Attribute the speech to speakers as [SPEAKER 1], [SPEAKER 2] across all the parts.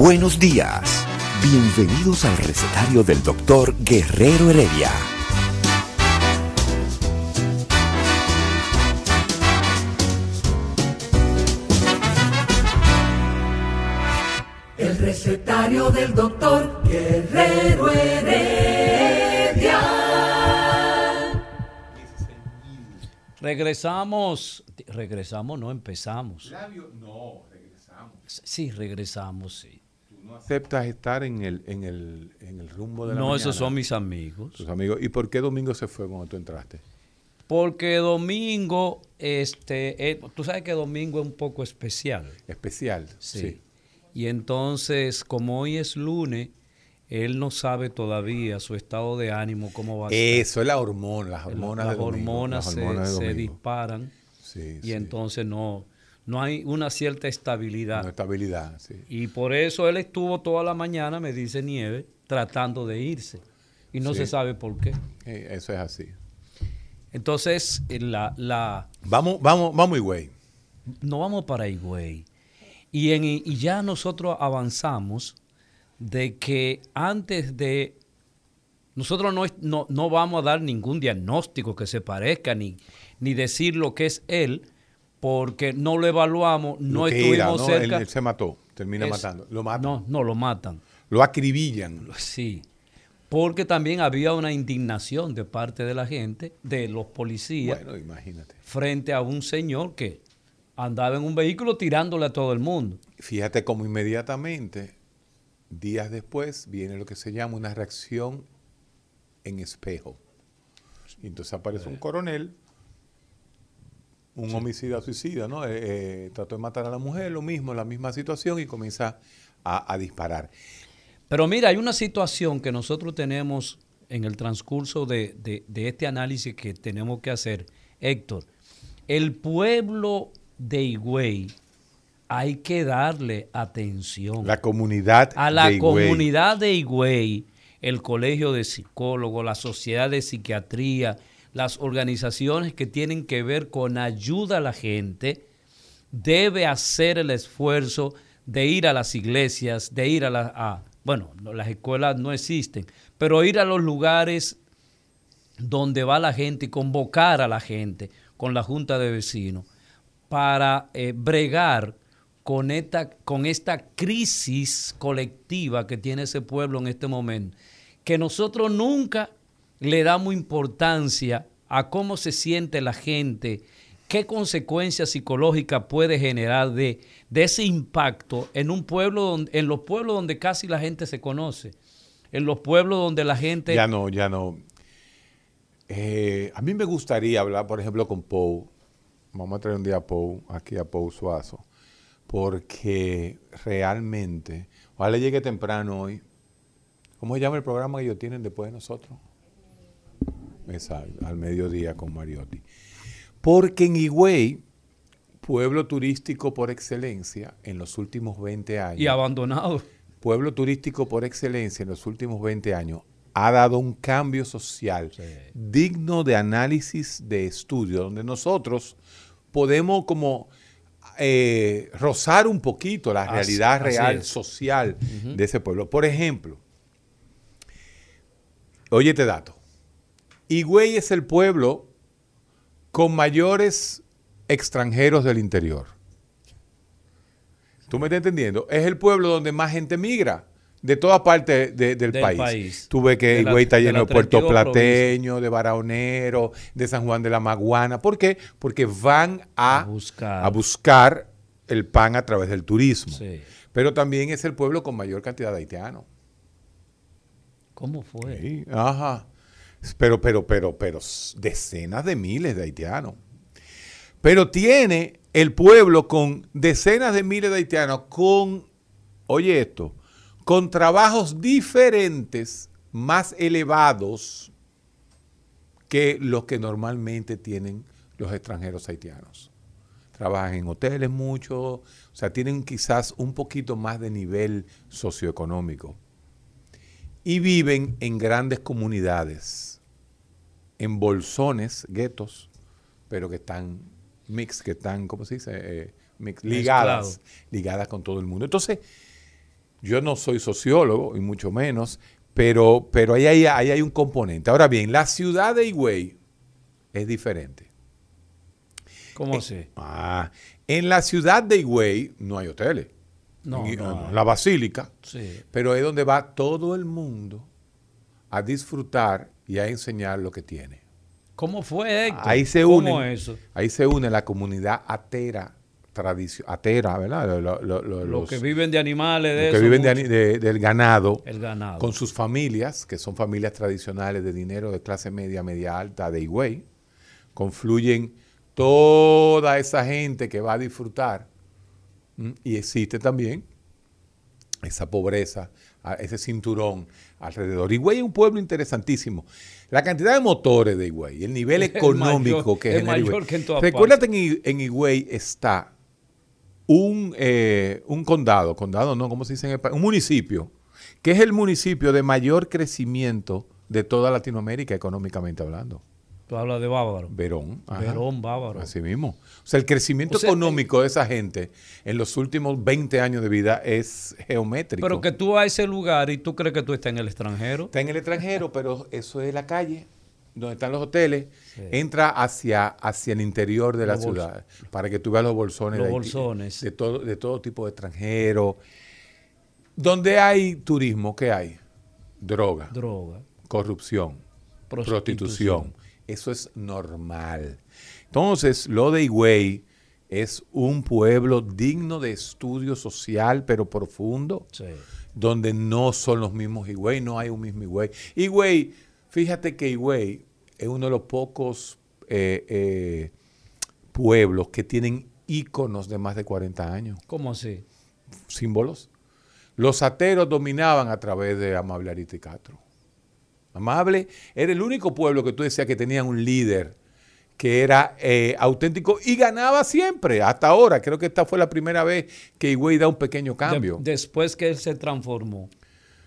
[SPEAKER 1] Buenos días. Bienvenidos al recetario del doctor Guerrero Heredia.
[SPEAKER 2] El recetario del doctor Guerrero Heredia.
[SPEAKER 3] Regresamos, regresamos, no empezamos.
[SPEAKER 4] No, regresamos.
[SPEAKER 3] Sí, regresamos, sí.
[SPEAKER 4] No aceptas estar en el, en el, en el rumbo de la
[SPEAKER 3] No,
[SPEAKER 4] mañana.
[SPEAKER 3] esos son mis amigos.
[SPEAKER 4] tus amigos. ¿Y por qué Domingo se fue cuando tú entraste?
[SPEAKER 3] Porque domingo, este, eh, tú sabes que domingo es un poco especial.
[SPEAKER 4] Especial.
[SPEAKER 3] Sí.
[SPEAKER 4] Sí.
[SPEAKER 3] Y entonces, como hoy es lunes, él no sabe todavía su estado de ánimo, cómo va a estar.
[SPEAKER 4] Eso es la hormona, las
[SPEAKER 3] Las-
[SPEAKER 4] hormonas
[SPEAKER 3] las
[SPEAKER 4] de domingo,
[SPEAKER 3] hormonas
[SPEAKER 4] las
[SPEAKER 3] se,
[SPEAKER 4] hormonas de
[SPEAKER 3] se
[SPEAKER 4] domingo.
[SPEAKER 3] disparan
[SPEAKER 4] Sí,
[SPEAKER 3] y
[SPEAKER 4] sí.
[SPEAKER 3] entonces no, no hay una cierta estabilidad.
[SPEAKER 4] Una estabilidad, sí.
[SPEAKER 3] Y por eso él estuvo toda la mañana, me dice Nieve, tratando de irse. Y no
[SPEAKER 4] Sí.
[SPEAKER 3] se sabe por qué.
[SPEAKER 4] Eso es así.
[SPEAKER 3] Entonces, eh, la, la,
[SPEAKER 4] Vamos, vamos, vamos, güey.
[SPEAKER 3] no vamos para Higüey. Y, en, y ya nosotros avanzamos de que antes de... Nosotros no, no, no vamos a dar ningún diagnóstico que se parezca, ni, ni decir lo que es él, porque no lo evaluamos, no
[SPEAKER 4] Lo
[SPEAKER 3] estuvimos
[SPEAKER 4] era, ¿no?
[SPEAKER 3] cerca.
[SPEAKER 4] Él, él se mató, termina
[SPEAKER 3] Es-
[SPEAKER 4] matando. Lo matan.
[SPEAKER 3] No, no, lo matan.
[SPEAKER 4] Lo acribillan.
[SPEAKER 3] Sí, porque también había una indignación de parte de la gente, de los policías,
[SPEAKER 4] Bueno, imagínate.
[SPEAKER 3] frente a un señor que andaba en un vehículo tirándole a todo el mundo.
[SPEAKER 4] Fíjate cómo inmediatamente, días después, viene lo que se llama una reacción en espejo. Y entonces aparece un coronel, un homicida suicida, ¿no? Eh, eh, trató de matar a la mujer, lo mismo, la misma situación, y comienza a, a disparar.
[SPEAKER 3] Pero mira, hay una situación que nosotros tenemos en el transcurso de, de- de este análisis que tenemos que hacer. Héctor, el pueblo de Higüey hay que darle atención.
[SPEAKER 4] La comunidad
[SPEAKER 3] a la
[SPEAKER 4] de Higüey.
[SPEAKER 3] comunidad de Higüey, el Colegio de Psicólogos, la Sociedad de Psiquiatría, las organizaciones que tienen que ver con ayuda a la gente, debe hacer el esfuerzo de ir a las iglesias, de ir a las... bueno, no, las escuelas no existen, pero ir a los lugares donde va la gente y convocar a la gente con la junta de vecinos para eh, bregar con esta, con esta crisis colectiva que tiene ese pueblo en este momento, que nosotros nunca le damos importancia a cómo se siente la gente, qué consecuencias psicológicas puede generar de, ese impacto en un pueblo, donde, en los pueblos donde casi la gente se conoce, en los pueblos donde la gente...
[SPEAKER 4] Ya no, ya no. Eh, a mí me gustaría hablar, por ejemplo, con Pou. Vamos a traer un día a Pou, aquí a Pou Suazo, porque realmente, ojalá llegue temprano hoy. ¿Cómo se llama el programa que ellos tienen después de nosotros? Exacto, al mediodía con Mariotti. Porque en Higüey, pueblo turístico por excelencia, en los últimos 20 años
[SPEAKER 3] y abandonado.
[SPEAKER 4] pueblo turístico por excelencia en los últimos 20 años ha dado un cambio social
[SPEAKER 3] Sí.
[SPEAKER 4] digno de análisis de estudio, donde nosotros podemos como eh, rozar un poquito la
[SPEAKER 3] Así-
[SPEAKER 4] realidad
[SPEAKER 3] así
[SPEAKER 4] real social de ese pueblo. Por ejemplo, oye este dato, Higüey es el pueblo con mayores extranjeros del interior. ¿Tú me estás entendiendo? Es el pueblo donde más gente migra de todas partes de- del,
[SPEAKER 3] Del
[SPEAKER 4] país. ves que
[SPEAKER 3] De
[SPEAKER 4] Higüey está
[SPEAKER 3] de
[SPEAKER 4] lleno de Puerto
[SPEAKER 3] 32
[SPEAKER 4] Plateño, de Barahonero, de San Juan de la Maguana. ¿Por qué? Porque van a,
[SPEAKER 3] A buscar.
[SPEAKER 4] a buscar el pan a través del turismo.
[SPEAKER 3] Sí.
[SPEAKER 4] Pero también es el pueblo con mayor cantidad de haitianos.
[SPEAKER 3] ¿Cómo fue?
[SPEAKER 4] Sí, ajá. Pero, pero, pero, pero, decenas de miles de haitianos. Pero tiene el pueblo con decenas de miles de haitianos, con, oye esto, con trabajos diferentes, más elevados que los que normalmente tienen los extranjeros haitianos. Trabajan en hoteles mucho, o sea, tienen quizás un poquito más de nivel socioeconómico. Y viven en grandes comunidades, en bolsones, guetos, pero que están mix, que están, ¿cómo se dice? Eh, ligadas, ligadas con todo el mundo. Entonces, yo no soy sociólogo, y mucho menos, pero, pero ahí, hay, ahí hay un componente. Ahora bien, la ciudad de Higüey es diferente.
[SPEAKER 3] ¿Cómo así?
[SPEAKER 4] Ah, en la ciudad de Higüey no hay hoteles. No, no, La basílica. Sí. Pero es donde va todo el mundo a disfrutar y a enseñar lo que tiene.
[SPEAKER 3] ¿Cómo fue, Héctor?
[SPEAKER 4] Ahí se une, eso? Ahí se une la comunidad atera, atera, ¿verdad?
[SPEAKER 3] los que viven de animales, de
[SPEAKER 4] los que viven del ganado,
[SPEAKER 3] el ganado,
[SPEAKER 4] con sus familias, que son familias tradicionales de dinero de clase media, media alta de Higüey, confluyen toda esa gente que va a disfrutar y existe también esa pobreza, ese cinturón alrededor. Higüey es un pueblo interesantísimo. La cantidad de motores de Higüey, el nivel económico que es mayor que en Recuérdate en, en Higüey está un, eh, un condado, condado no, ¿cómo se dice en España? Un municipio, que es el municipio de mayor crecimiento de toda Latinoamérica económicamente hablando.
[SPEAKER 3] Tú hablas de Bávaro.
[SPEAKER 4] Verón.
[SPEAKER 3] Verón, Bávaro.
[SPEAKER 4] Así mismo. O sea, el crecimiento económico de esa gente en los últimos 20 años de vida es geométrico.
[SPEAKER 3] Pero que tú vas a ese lugar y tú crees que tú estás en el extranjero.
[SPEAKER 4] Está en el extranjero, pero eso es la calle donde están los hoteles, entra hacia, hacia el interior de la ciudad para que tú veas los bolsones,
[SPEAKER 3] los
[SPEAKER 4] de,
[SPEAKER 3] bolsones.
[SPEAKER 4] de, todo, de todo tipo de extranjeros. Donde hay turismo, ¿qué hay? Droga.
[SPEAKER 3] Droga.
[SPEAKER 4] Corrupción. prostitución eso es normal. Entonces, lo de Higüey es un pueblo digno de estudio social, pero profundo, donde no son los mismos Higüey, no hay un mismo Higüey. Higüey, fíjate que Higüey es uno de los pocos eh, eh, pueblos que tienen íconos de más de 40 años.
[SPEAKER 3] ¿Cómo así?
[SPEAKER 4] Símbolos. Los ateros dominaban a través de Amable Arita Castro. Amable era el único pueblo que tú decías que tenía un líder que era eh, auténtico y ganaba siempre, hasta ahora. Creo que esta fue la primera vez que Higüey da un pequeño cambio.
[SPEAKER 3] después que él se transformó.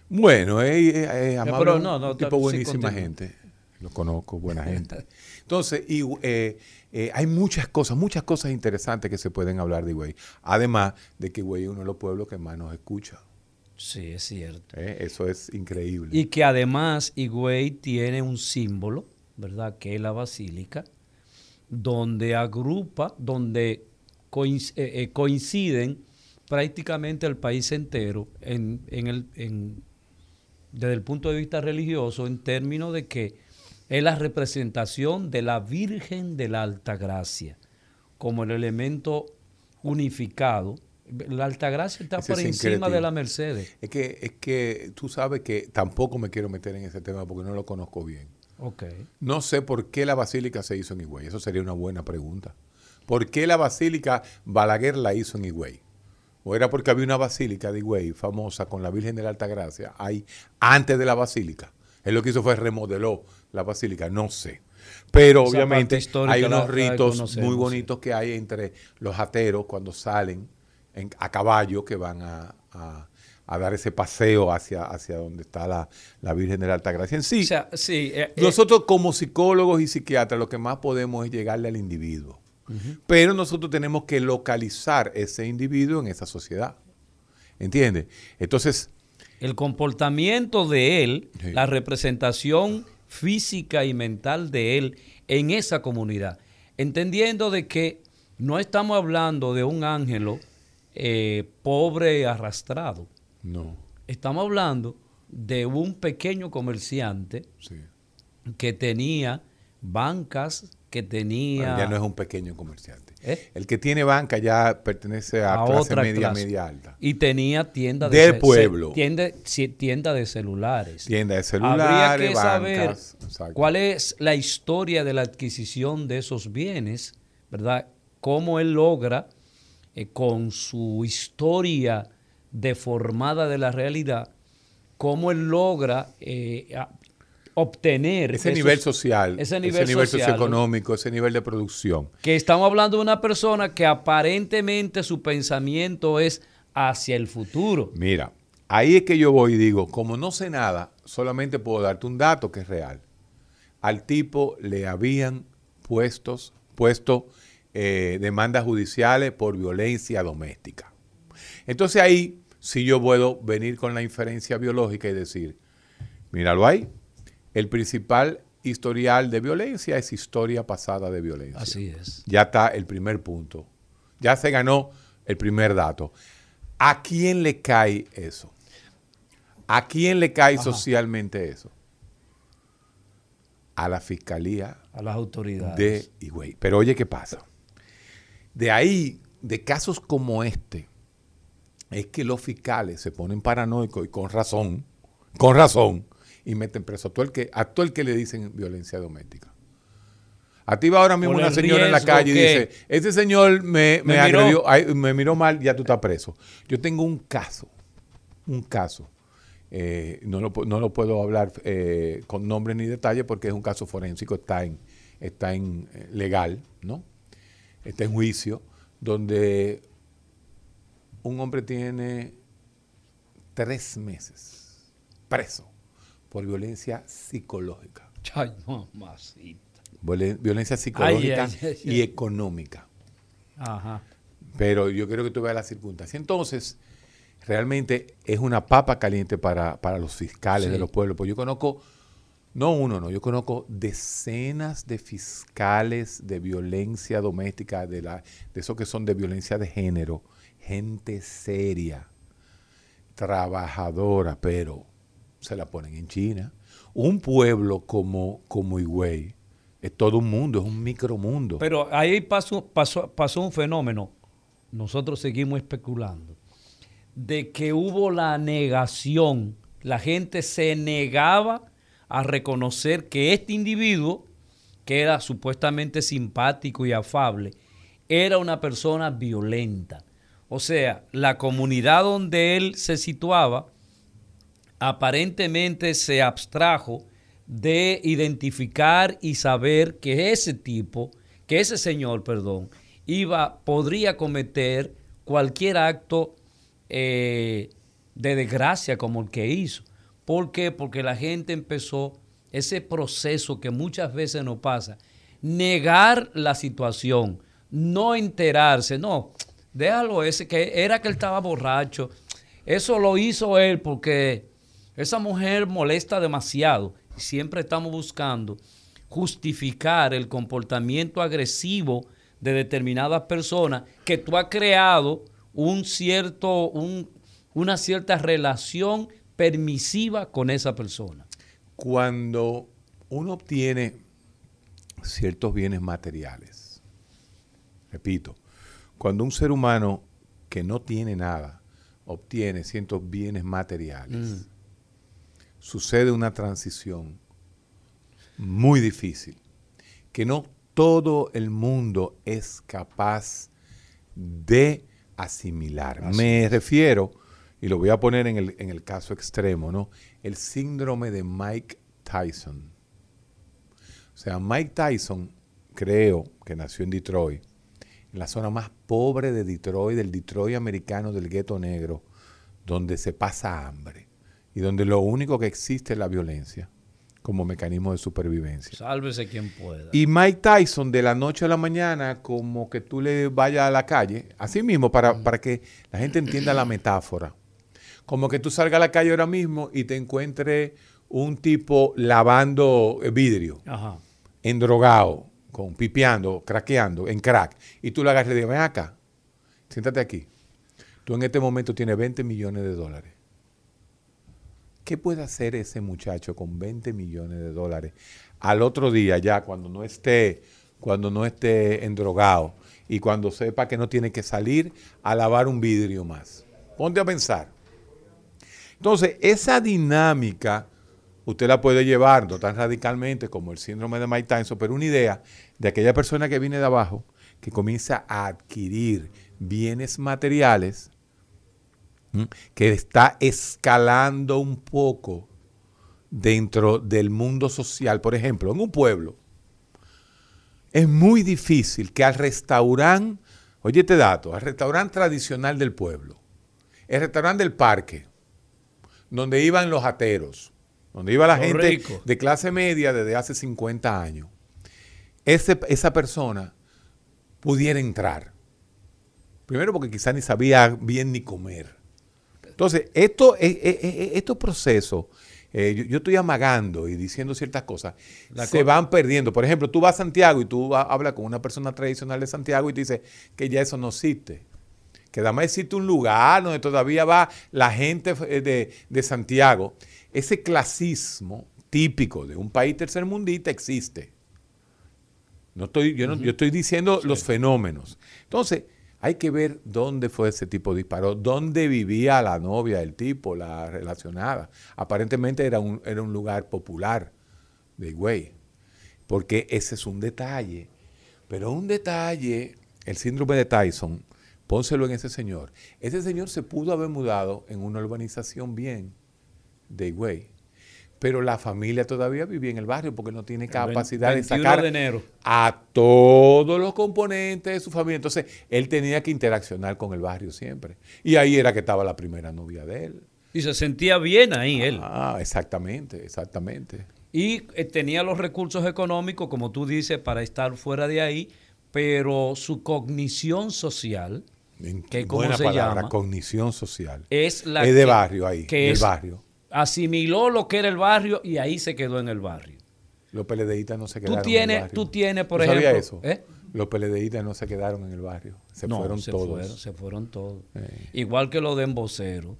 [SPEAKER 4] Bueno, es amable, no, tipo buenísima gente. Lo conozco, buena gente. Entonces, eh, eh, hay muchas cosas, muchas cosas interesantes que se pueden hablar de Higüey. Además de que Higüey es uno de los pueblos que más nos escucha.
[SPEAKER 3] Sí, es cierto.
[SPEAKER 4] Eh, eso es increíble.
[SPEAKER 3] Y que además Higüey tiene un símbolo, ¿verdad? Que es la basílica, donde agrupa, donde eh, eh, coinciden prácticamente el país entero en, el, desde el punto de vista religioso en términos de que es la representación de la Virgen de la Alta Gracia como el elemento unificado la Altagracia está por encima de la Mercedes.
[SPEAKER 4] Es que, es que tú sabes que tampoco me quiero meter en ese tema porque no lo conozco bien.
[SPEAKER 3] Okay.
[SPEAKER 4] No sé por qué la basílica se hizo en Higüey. Eso sería una buena pregunta. ¿Por qué la basílica Balaguer la hizo en Higüey? ¿O era porque había una basílica de Higüey famosa con la Virgen de la Altagracia ahí antes de la basílica? Él lo que hizo fue remodeló la basílica, no sé. Pero obviamente hay unos ritos muy bonitos que hay entre los ateros cuando salen a caballo que van a, dar ese paseo hacia, hacia donde está la, Virgen de la Altagracia. En sí,
[SPEAKER 3] eh, eh,
[SPEAKER 4] nosotros como psicólogos y psiquiatras lo que más podemos es llegarle al individuo. Pero nosotros tenemos que localizar ese individuo en esa sociedad. ¿Entiendes? Entonces...
[SPEAKER 3] El comportamiento de él, la representación física y mental de él en esa comunidad. Entendiendo de que no estamos hablando de un ángelo eh, pobre arrastrado.
[SPEAKER 4] No.
[SPEAKER 3] Estamos hablando de un pequeño comerciante que tenía bancas, que tenía...
[SPEAKER 4] ya no es un pequeño comerciante.
[SPEAKER 3] ¿Eh?
[SPEAKER 4] El que tiene banca ya pertenece a,
[SPEAKER 3] A
[SPEAKER 4] clase
[SPEAKER 3] otra
[SPEAKER 4] media,
[SPEAKER 3] clase.
[SPEAKER 4] media alta.
[SPEAKER 3] Y tenía tienda de
[SPEAKER 4] Del pueblo.
[SPEAKER 3] Tienda, tienda de celulares.
[SPEAKER 4] Tienda de
[SPEAKER 3] Habría
[SPEAKER 4] celulares,
[SPEAKER 3] que saber
[SPEAKER 4] bancas. exacto.
[SPEAKER 3] cuál es la historia de la adquisición de esos bienes, ¿verdad? Cómo él logra, eh, con su historia deformada de la realidad, cómo él logra eh, obtener
[SPEAKER 4] Ese
[SPEAKER 3] esos-
[SPEAKER 4] nivel social,
[SPEAKER 3] ese nivel social,
[SPEAKER 4] socioeconómico, ese nivel de producción.
[SPEAKER 3] que estamos hablando de una persona que aparentemente su pensamiento es hacia el futuro.
[SPEAKER 4] Mira, ahí es que yo voy y digo, como no sé nada, solamente puedo darte un dato que es real. Al tipo le habían puestos, puesto eh, demandas judiciales por violencia doméstica. Entonces ahí sí yo puedo venir con la inferencia biológica y decir, míralo ahí, el principal historial de violencia es historia pasada de violencia.
[SPEAKER 3] Así es.
[SPEAKER 4] Ya está el primer punto. Ya se ganó el primer dato. ¿A quién le cae eso? ¿A quién le cae socialmente eso? A la fiscalía
[SPEAKER 3] A las autoridades.
[SPEAKER 4] de Higüey. Pero oye, ¿qué pasa? De ahí, de casos como este, es que los fiscales se ponen paranoicos y con razón, con razón, y meten preso a todo el que, a todo el que le dicen violencia doméstica. A ti va ahora mismo una señora en la calle y dice, ese señor me, me
[SPEAKER 3] Me miró.
[SPEAKER 4] agredió, ay, me miró mal, ya tú estás preso. Yo tengo un caso, un caso, eh, no, lo, pu- no lo puedo hablar eh, con nombre ni detalle porque es un caso forénsico, está en, está en eh, legal, ¿no? Está en juicio, donde un hombre tiene tres meses preso por violencia psicológica.
[SPEAKER 3] Ay, mamacita.
[SPEAKER 4] Violen- Violencia psicológica
[SPEAKER 3] ay, ay,
[SPEAKER 4] y económica.
[SPEAKER 3] Ajá.
[SPEAKER 4] Pero yo quiero que tú veas las circunstancias. Entonces, realmente es una papa caliente para, para los fiscales
[SPEAKER 3] Sí.
[SPEAKER 4] de los pueblos. Pues yo conozco, no uno, no, yo conozco decenas de fiscales de violencia doméstica, de, la, de esos que son de violencia de género, gente seria, trabajadora, pero se la ponen en China. Un pueblo como, como Higüey es todo un mundo, es un micromundo.
[SPEAKER 3] Pero ahí pasó, pasó, pasó un fenómeno, nosotros seguimos especulando, de que hubo la negación, la gente se negaba a reconocer que este individuo, que era supuestamente simpático y afable, era una persona violenta. O sea, la comunidad donde él se situaba aparentemente se abstrajo de identificar y saber que ese tipo, que ese señor, perdón, iba, podría cometer cualquier acto eh, de desgracia como el que hizo. ¿Por qué? Porque la gente empezó ese proceso que muchas veces nos pasa, negar la situación, no enterarse, no, déjalo ese, que era que él estaba borracho, eso lo hizo él porque esa mujer molesta demasiado. Siempre estamos buscando justificar el comportamiento agresivo de determinadas personas que tú has creado un cierto, un- una cierta relación permisiva con esa persona.
[SPEAKER 4] Cuando uno obtiene ciertos bienes materiales, repito, cuando un ser humano que no tiene nada obtiene ciertos bienes materiales, sucede una transición muy difícil, que no todo el mundo es capaz de asimilar. Me refiero, y lo voy a poner en el, en el caso extremo, ¿no? El síndrome de Mike Tyson. O sea, Mike Tyson, creo que nació en Detroit, en la zona más pobre de Detroit, del Detroit americano, del gueto negro, donde se pasa hambre y donde lo único que existe es la violencia como mecanismo de supervivencia.
[SPEAKER 3] Sálvese quien pueda.
[SPEAKER 4] Y Mike Tyson, de la noche a la mañana, como que tú le vayas a la calle, así mismo, para, para que la gente entienda la metáfora. Como que tú salgas a la calle ahora mismo y te encuentres un tipo lavando vidrio,
[SPEAKER 3] Ajá.
[SPEAKER 4] endrogado, con pipeando, craqueando, en crack, y tú le agarras y le dices, ven acá, siéntate aquí. Tú en este momento tienes 20 millones de dólares. ¿Qué puede hacer ese muchacho con 20 millones de dólares al otro día ya cuando no esté cuando no esté endrogado y cuando sepa que no tiene que salir a lavar un vidrio más. Ponte a pensar. Entonces, esa dinámica usted la puede llevar, no tan radicalmente como el síndrome de Mike pero una idea de aquella persona que viene de abajo, que comienza a adquirir bienes materiales, que está escalando un poco dentro del mundo social. Por ejemplo, en un pueblo, es muy difícil que al restaurante, oye este dato, al restaurante tradicional del pueblo, el restaurante del parque, donde iban los ateros, donde iba la gente de clase media desde hace 50 años, esa persona pudiera entrar. Primero porque quizás ni sabía bien ni comer. Entonces, esto, eh, eh, eh, estos procesos, yo, estoy amagando y diciendo ciertas cosas, se van perdiendo. Por ejemplo, tú vas a Santiago y tú hablas con una persona tradicional de Santiago y te dice que ya eso no existe. Que además existe un lugar donde todavía va la gente de, Santiago. Ese clasismo típico de un país tercermundista existe. No estoy, yo, no, yo estoy diciendo los fenómenos. Entonces, hay que ver dónde fue ese tipo de disparo, dónde vivía la novia, el tipo, la relacionada. Aparentemente era un, era un lugar popular de Higüey, porque ese es un detalle. Pero un detalle, el síndrome de Tyson, pónselo en ese señor. Ese señor se pudo haber mudado en una urbanización bien de Higüey pero la familia todavía vivía en el barrio porque no tiene capacidad de sacar a todos los componentes de su familia. Entonces, él tenía que interaccionar con el barrio siempre. Y ahí era que estaba la primera novia de él.
[SPEAKER 3] Y se sentía bien ahí él.
[SPEAKER 4] Ah, exactamente, exactamente.
[SPEAKER 3] Y eh, tenía los recursos económicos, como tú dices, para estar fuera de ahí, pero su cognición social,
[SPEAKER 4] que como se llama, cognición social,
[SPEAKER 3] es la
[SPEAKER 4] es de barrio ahí, que del barrio
[SPEAKER 3] asimiló lo que era el barrio y ahí se quedó en el barrio.
[SPEAKER 4] Los PLDistas no se quedaron
[SPEAKER 3] tú tienes,
[SPEAKER 4] en el barrio.
[SPEAKER 3] Tú tienes, por ejemplo... eso?
[SPEAKER 4] ¿eh? Los PLDistas no se quedaron en el barrio. Se fueron
[SPEAKER 3] se
[SPEAKER 4] todos.
[SPEAKER 3] Fueron, se fueron todos. Eh. Igual que los de embocero.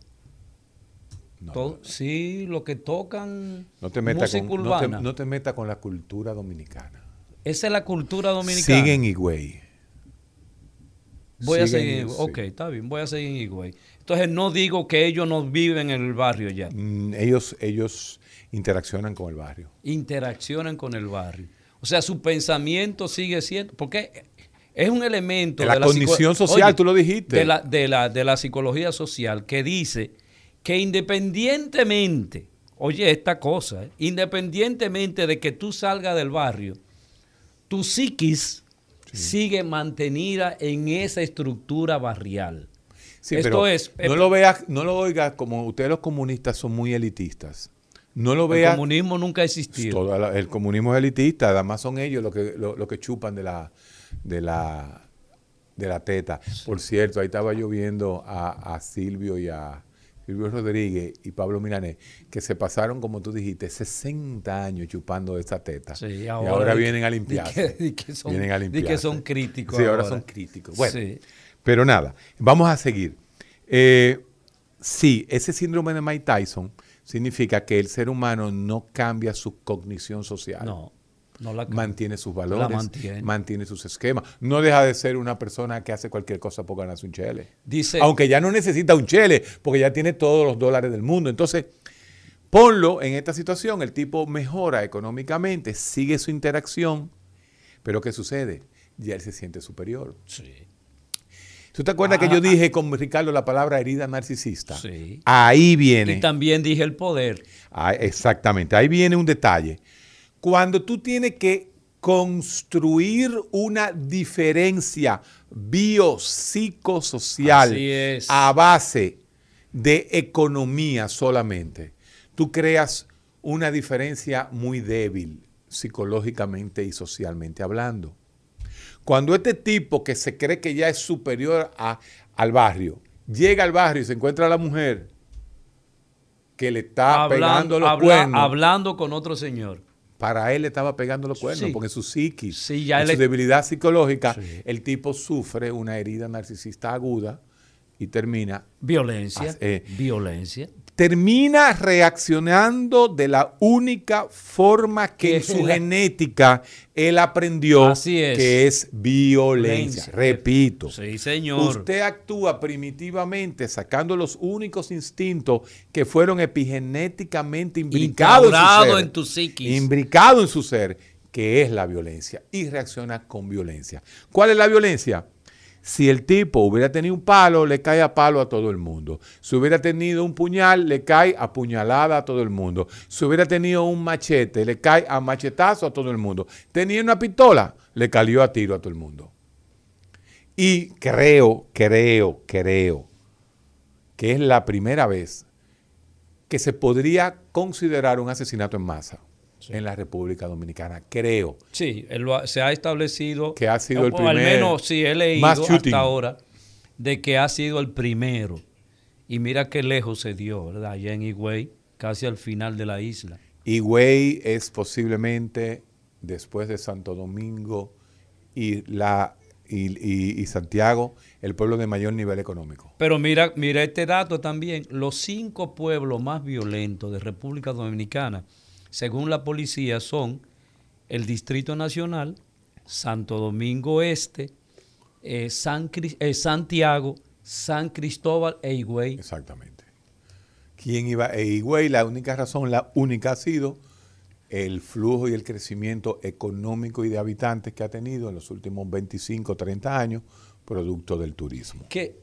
[SPEAKER 3] No, sí, lo que tocan
[SPEAKER 4] no te con, No te, metas con la cultura dominicana.
[SPEAKER 3] Esa es la cultura dominicana.
[SPEAKER 4] Sigue en Higüey.
[SPEAKER 3] Voy a seguir. Ok, está bien, voy a seguir en Higüey. Entonces no digo que ellos no viven en el barrio ya.
[SPEAKER 4] Mm, ellos, ellos interaccionan con el barrio.
[SPEAKER 3] Interaccionan con el barrio. O sea, su pensamiento sigue siendo, porque es un elemento
[SPEAKER 4] de la, condición social, tú lo dijiste.
[SPEAKER 3] De la, de, la, de la psicología social que dice que independientemente, oye esta cosa, eh, independientemente de que tú salgas del barrio, tu psiquis sigue mantenida en esa estructura barrial.
[SPEAKER 4] Esto es, no lo veas, no lo oigas como ustedes los comunistas son muy elitistas. No lo veas.
[SPEAKER 3] El comunismo nunca ha existido.
[SPEAKER 4] el comunismo es elitista, además son ellos los que, lo, que chupan de la, de la, de la teta. Por cierto, ahí estaba yo viendo a, Silvio y a Silvio Rodríguez y Pablo Milanés, que se pasaron, como tú dijiste, 60 años chupando esa teta. y ahora, vienen a limpiarse.
[SPEAKER 3] Y que, son, vienen a limpiarse. que son críticos.
[SPEAKER 4] Sí, ahora, son críticos. Bueno. Pero nada, vamos a seguir. Eh, sí, ese síndrome de Mike Tyson significa que el ser humano no cambia su cognición social.
[SPEAKER 3] No. No la
[SPEAKER 4] mantiene sus valores, mantiene. sus esquemas. No deja de ser una persona que hace cualquier cosa por ganarse un chele.
[SPEAKER 3] Dice,
[SPEAKER 4] Aunque ya no necesita un chele, porque ya tiene todos los dólares del mundo. Entonces, ponlo en esta situación, el tipo mejora económicamente, sigue su interacción, pero ¿qué sucede? Ya él se siente superior.
[SPEAKER 3] Sí.
[SPEAKER 4] ¿Tú te acuerdas que yo ah, dije con Ricardo la palabra herida narcisista?
[SPEAKER 3] Sí.
[SPEAKER 4] Ahí viene.
[SPEAKER 3] Y también dije el poder.
[SPEAKER 4] Ah, exactamente. Ahí viene un detalle. Cuando tú tienes que construir una diferencia biopsicosocial a base de economía solamente, tú creas una diferencia muy débil psicológicamente y socialmente hablando. Cuando este tipo que se cree que ya es superior a, al barrio, llega al barrio y se encuentra a la mujer que le está pegando los cuernos.
[SPEAKER 3] Hablando con otro señor.
[SPEAKER 4] Para él le estaba pegando los cuernos, porque su psiquis, en su debilidad psicológica, el tipo sufre una herida narcisista aguda y termina.
[SPEAKER 3] Violencia. Eh, violencia.
[SPEAKER 4] Termina reaccionando de la única forma que en su genética él aprendió
[SPEAKER 3] Así es.
[SPEAKER 4] que es violencia.
[SPEAKER 3] Violencia.
[SPEAKER 4] Repito,
[SPEAKER 3] Sí, señor.
[SPEAKER 4] usted actúa primitivamente sacando los únicos instintos que fueron epigenéticamente imbricados en su ser,
[SPEAKER 3] en tu psiquis.
[SPEAKER 4] imbricado en su ser, que es la violencia, y reacciona con violencia. ¿Cuál es la violencia? Si el tipo hubiera tenido un palo, le cae a palo a todo el mundo. Si hubiera tenido un puñal, le cae a puñalada a todo el mundo. Si hubiera tenido un machete, le cae a machetazo a todo el mundo. Tenía una pistola, le cayó a tiro a todo el mundo. Y creo, creo, creo que es la primera vez que se podría considerar un asesinato en masa en la República Dominicana. Creo.
[SPEAKER 3] Sí, él lo ha- se ha establecido
[SPEAKER 4] Que ha sido el
[SPEAKER 3] o Al menos sí he leído hasta ahora de que ha sido el primero. Y mira qué lejos se dio, ¿verdad? Allá en Higüey, casi al final de la isla.
[SPEAKER 4] Higüey es posiblemente, después de Santo Domingo y, la, y, y- y Santiago, el pueblo de mayor nivel económico.
[SPEAKER 3] Pero mira, mira este dato también. Los cinco pueblos más violentos de República Dominicana, según la policía, son el Distrito Nacional, Santo Domingo Este, eh, San eh, Santiago, San Cristóbal e Higüey.
[SPEAKER 4] Exactamente. ¿Quién iba? E Higüey, la única razón, la única ha sido el flujo y el crecimiento económico y de habitantes que ha tenido en los últimos 25, 30 años, producto del turismo.
[SPEAKER 3] Que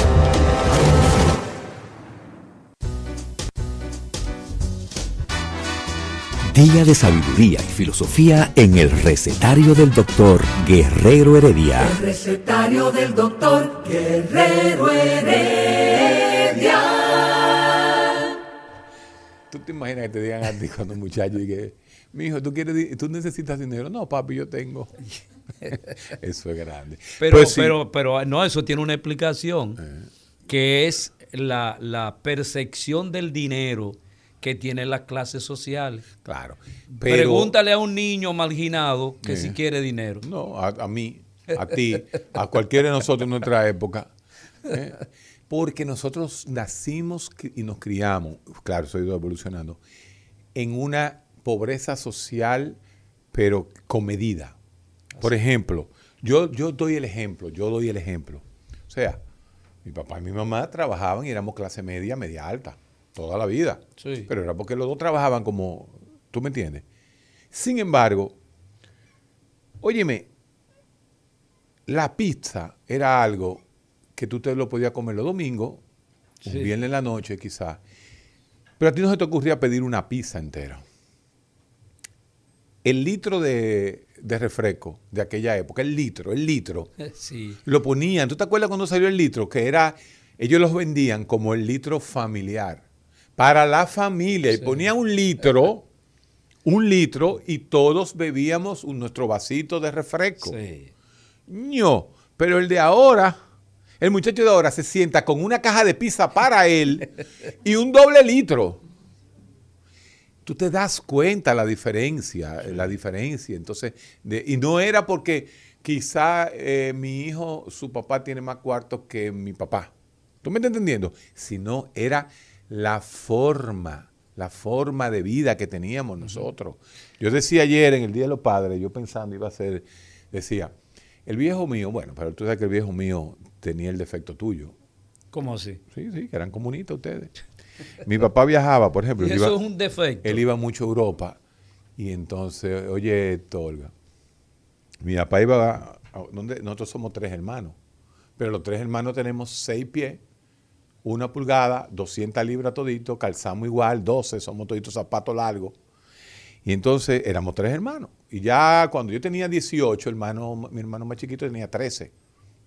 [SPEAKER 1] Día de sabiduría y filosofía en el recetario del doctor Guerrero Heredia.
[SPEAKER 2] El recetario del doctor Guerrero Heredia.
[SPEAKER 4] ¿Tú te imaginas que te digan a ti cuando un muchacho y que, mi hijo, ¿tú, quieres, ¿tú necesitas dinero? No, papi, yo tengo. Eso es grande.
[SPEAKER 3] Pero,
[SPEAKER 4] Pues sí,
[SPEAKER 3] pero, pero no, eso tiene una explicación, que es la, la percepción del dinero que tienen las clases sociales.
[SPEAKER 4] claro. Pero,
[SPEAKER 3] Pregúntale a un niño marginado que
[SPEAKER 4] Eh.
[SPEAKER 3] si quiere dinero.
[SPEAKER 4] No, a, a mí, a ti, a cualquiera de nosotros en nuestra época. ¿eh? Porque nosotros nacimos y nos criamos, claro, estoy evolucionando, en una pobreza social, pero con medida. Por ejemplo, yo, yo doy el ejemplo, yo doy el ejemplo. O sea, mi papá y mi mamá trabajaban y éramos clase media, media alta, toda la vida.
[SPEAKER 3] Sí.
[SPEAKER 4] Pero era porque los dos trabajaban como, ¿tú me entiendes? Sin embargo, óyeme, la pizza era algo que tú te lo podías comer los domingos, un
[SPEAKER 3] Sí.
[SPEAKER 4] viernes en la noche quizás, pero a ti no se te ocurría pedir una pizza entera. El litro de, de refresco de aquella época, el litro, el litro,
[SPEAKER 3] Sí.
[SPEAKER 4] lo ponían. ¿Tú te acuerdas cuando salió el litro? Que era, ellos los vendían como el litro familiar. Para la familia. Y ponían un litro, un litro, y todos bebíamos un- nuestro vasito de refresco.
[SPEAKER 3] Sí.
[SPEAKER 4] No, pero el de ahora, el muchacho de ahora se sienta con una caja de pizza para él y un doble litro. Tú te das cuenta la diferencia, la diferencia. Entonces, de- y no era porque quizá eh, mi hijo, su papá tiene más cuartos que mi papá. ¿Tú me estás entendiendo? Sino era la forma, la forma de vida que teníamos nosotros. Yo decía ayer en el Día de los Padres, yo pensando iba a ser, decía, el viejo mío, bueno, pero tú sabes que el viejo mío tenía el defecto tuyo.
[SPEAKER 3] ¿Cómo así?
[SPEAKER 4] Sí, sí, que eran comunistas ustedes. Mi papá viajaba, por ejemplo,
[SPEAKER 3] Y eso
[SPEAKER 4] iba,
[SPEAKER 3] es un defecto.
[SPEAKER 4] él iba mucho a Europa y entonces, oye, esto, Olga, mi papá iba a, a- donde nosotros somos tres hermanos, pero los tres hermanos tenemos seis pies, una pulgada, 200 libras todito, calzamos igual, 12, somos toditos zapatos largos. Y entonces éramos tres hermanos. Y ya cuando yo tenía 18, hermano, mi hermano más chiquito tenía 13.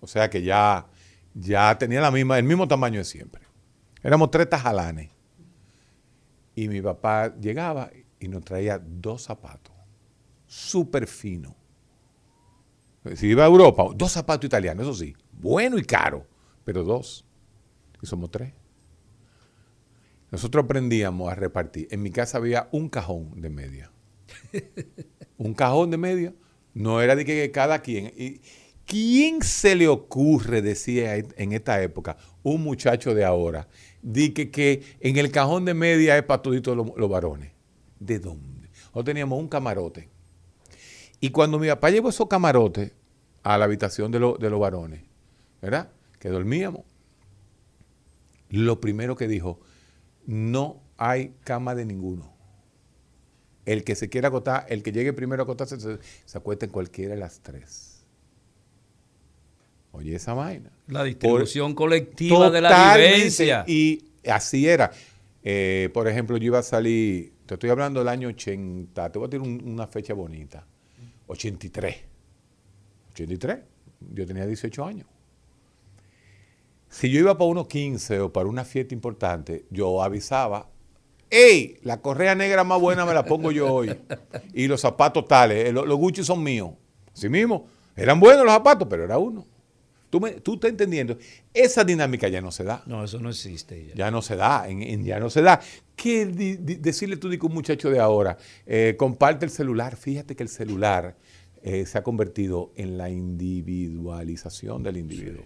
[SPEAKER 4] O sea que ya, ya tenía la misma, el mismo tamaño de siempre. Éramos tres tajalanes. Y mi papá llegaba y nos traía dos zapatos, súper finos. Si iba a Europa, dos zapatos italianos, eso sí, bueno y caro, pero dos. Y somos tres. Nosotros aprendíamos a repartir. En mi casa había un cajón de media. un cajón de media. No era de que cada quien. Y, ¿Quién se le ocurre, decía en esta época, un muchacho de ahora, di que, que en el cajón de media es para todos los, varones? ¿De dónde? Nosotros teníamos un camarote. Y cuando mi papá llevó esos camarotes a la habitación de, de los varones, ¿verdad? Que dormíamos. Lo primero que dijo, no hay cama de ninguno. El que se quiera acotar, el que llegue primero a acotarse, se, se acuesta en cualquiera de las tres. Oye, esa vaina.
[SPEAKER 3] La distribución colectiva de la vivencia.
[SPEAKER 4] Y así era. Eh, por ejemplo, yo iba a salir, te estoy hablando del año 80, te voy a decir una fecha bonita. 83. 83. Yo tenía 18 años. Si yo iba para unos 15 o para una fiesta importante, yo avisaba, ¡Ey! La correa negra más buena me la pongo yo hoy. Y los zapatos tales, eh, los, los Gucci son míos. Así mismo, eran buenos los zapatos, pero era uno. Tú, estás entendiendo. Esa dinámica ya no se da.
[SPEAKER 3] No, eso no existe.
[SPEAKER 4] Ya, no se da, ya no se da. ¿Qué decirle tú a un muchacho de ahora? Eh, comparte el celular. Fíjate que el celular eh, se ha convertido en la individualización del individuo.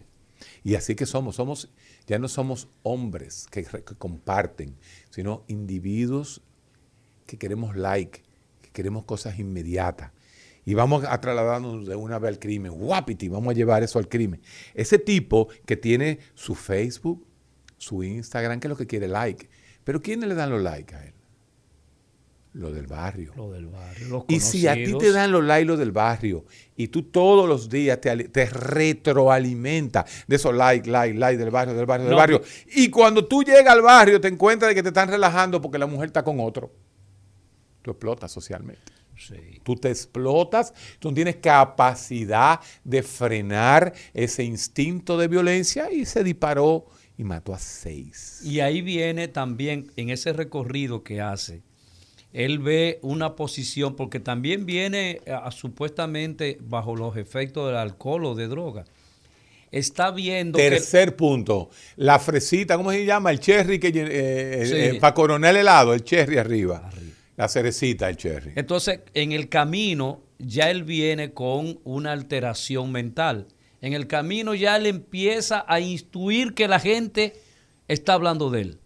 [SPEAKER 4] Y así que somos, somos, ya no somos hombres que, que comparten, sino individuos que queremos like, que queremos cosas inmediatas y vamos a trasladarnos de una vez al crimen. Guapiti, vamos a llevar eso al crimen. Ese tipo que tiene su Facebook, su Instagram, que es lo que quiere like. Pero ¿quiénes le dan los likes a él? Lo del barrio.
[SPEAKER 3] Lo del barrio.
[SPEAKER 4] y si a ti te dan los likes del barrio y tú todos los días te, te retroalimenta de esos likes, like, like del barrio, del barrio, del barrio. Y cuando tú llegas al barrio te encuentras de que te están relajando porque la mujer está con otro. Tú explotas socialmente. Tú te explotas, tú no tienes capacidad de frenar ese instinto de violencia y se disparó y mató a seis.
[SPEAKER 3] Y ahí viene también en ese recorrido que hace, él ve una posición, porque también viene supuestamente bajo los efectos del alcohol o de droga. Está viendo.
[SPEAKER 4] Tercer punto, la fresita, ¿cómo se llama? El cherry que eh, eh, eh, para coronar el helado, el cherry arriba. arriba. La cerecita, el cherry.
[SPEAKER 3] Entonces, en el camino ya él viene con una alteración mental. En el camino ya él empieza a instruir que la gente está hablando de él.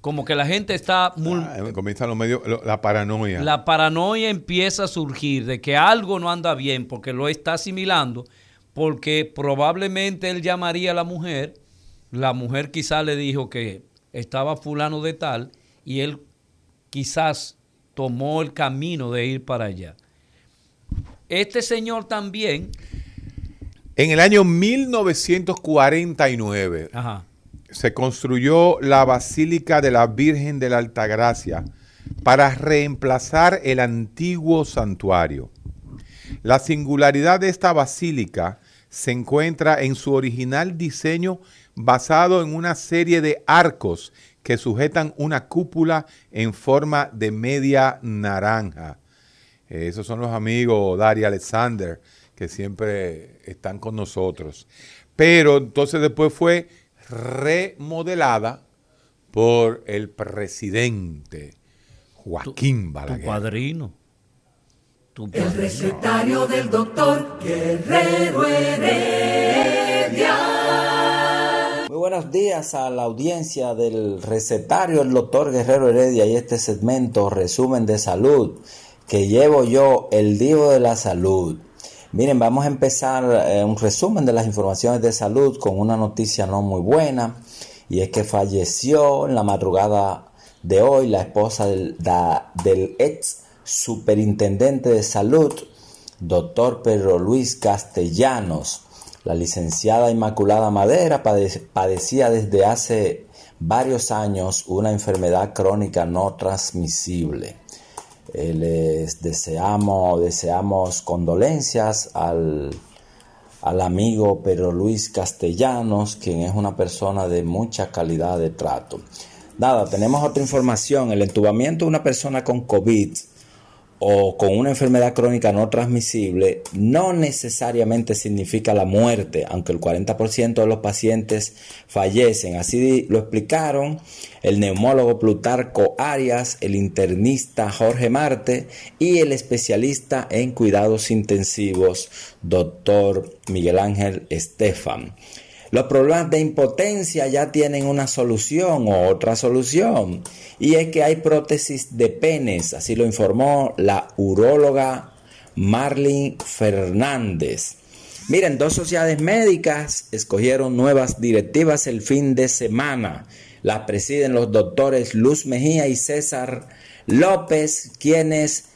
[SPEAKER 3] Como que la gente está...
[SPEAKER 4] Ah, comienza los medios, la paranoia.
[SPEAKER 3] La paranoia empieza a surgir de que algo no anda bien porque lo está asimilando, porque probablemente él llamaría a la mujer, la mujer quizá le dijo que estaba fulano de tal, y él quizás tomó el camino de ir para allá. Este señor también...
[SPEAKER 4] En el año 1949 se construyó la Basílica de la Virgen de la Altagracia para reemplazar el antiguo santuario. La singularidad de esta basílica se encuentra en su original diseño basado en una serie de arcos que sujetan una cúpula en forma de media naranja. Eh, esos son los amigos Dari Alexander, que siempre están con nosotros. Pero entonces después fue remodelada por el presidente Joaquín Balaguer.
[SPEAKER 3] Tu padrino.
[SPEAKER 2] El recetario del doctor Guerrero Heredia
[SPEAKER 5] buenos días a la audiencia del recetario el doctor Guerrero Heredia y este segmento resumen de salud que llevo yo, el Divo de la Salud. Miren, vamos a empezar eh, un resumen de las informaciones de salud con una noticia no muy buena y es que falleció en la madrugada de hoy la esposa del, del ex superintendente de salud, doctor Pedro Luis Castellanos. La licenciada Inmaculada Madera padecía desde hace varios años una enfermedad crónica no transmisible. Eh, les deseamos, deseamos condolencias al, al amigo Pedro Luis Castellanos, quien es una persona de mucha calidad de trato. Nada, tenemos otra información. El entubamiento de una persona con COVID o con una enfermedad crónica no transmisible no necesariamente significa la muerte, aunque el 40% de los pacientes fallecen. Así lo explicaron el neumólogo Plutarco Arias, el internista Jorge Marte y el especialista en cuidados intensivos, doctor Miguel Ángel Estefan. Los problemas de impotencia ya tienen una solución o otra solución. Y es que hay prótesis de penes, así lo informó la uróloga Marlene Fernández. Miren, dos sociedades médicas escogieron nuevas directivas el fin de semana. Las presiden los doctores Luz Mejía y César López, quienes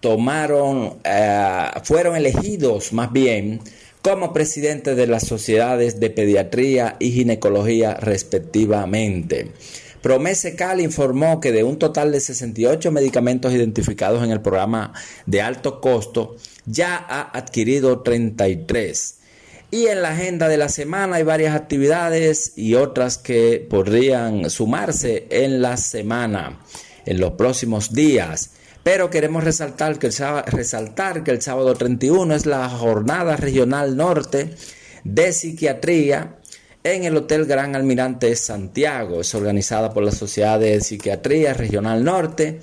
[SPEAKER 5] tomaron, eh, fueron elegidos más bien como presidente de las sociedades de pediatría y ginecología respectivamente. Promesecal informó que de un total de 68 medicamentos identificados en el programa de alto costo, ya ha adquirido 33. Y en la agenda de la semana hay varias actividades y otras que podrían sumarse en la semana, en los próximos días. Pero queremos resaltar que, el sábado, resaltar que el sábado 31 es la jornada regional norte de psiquiatría en el Hotel Gran Almirante Santiago. Es organizada por la Sociedad de Psiquiatría Regional Norte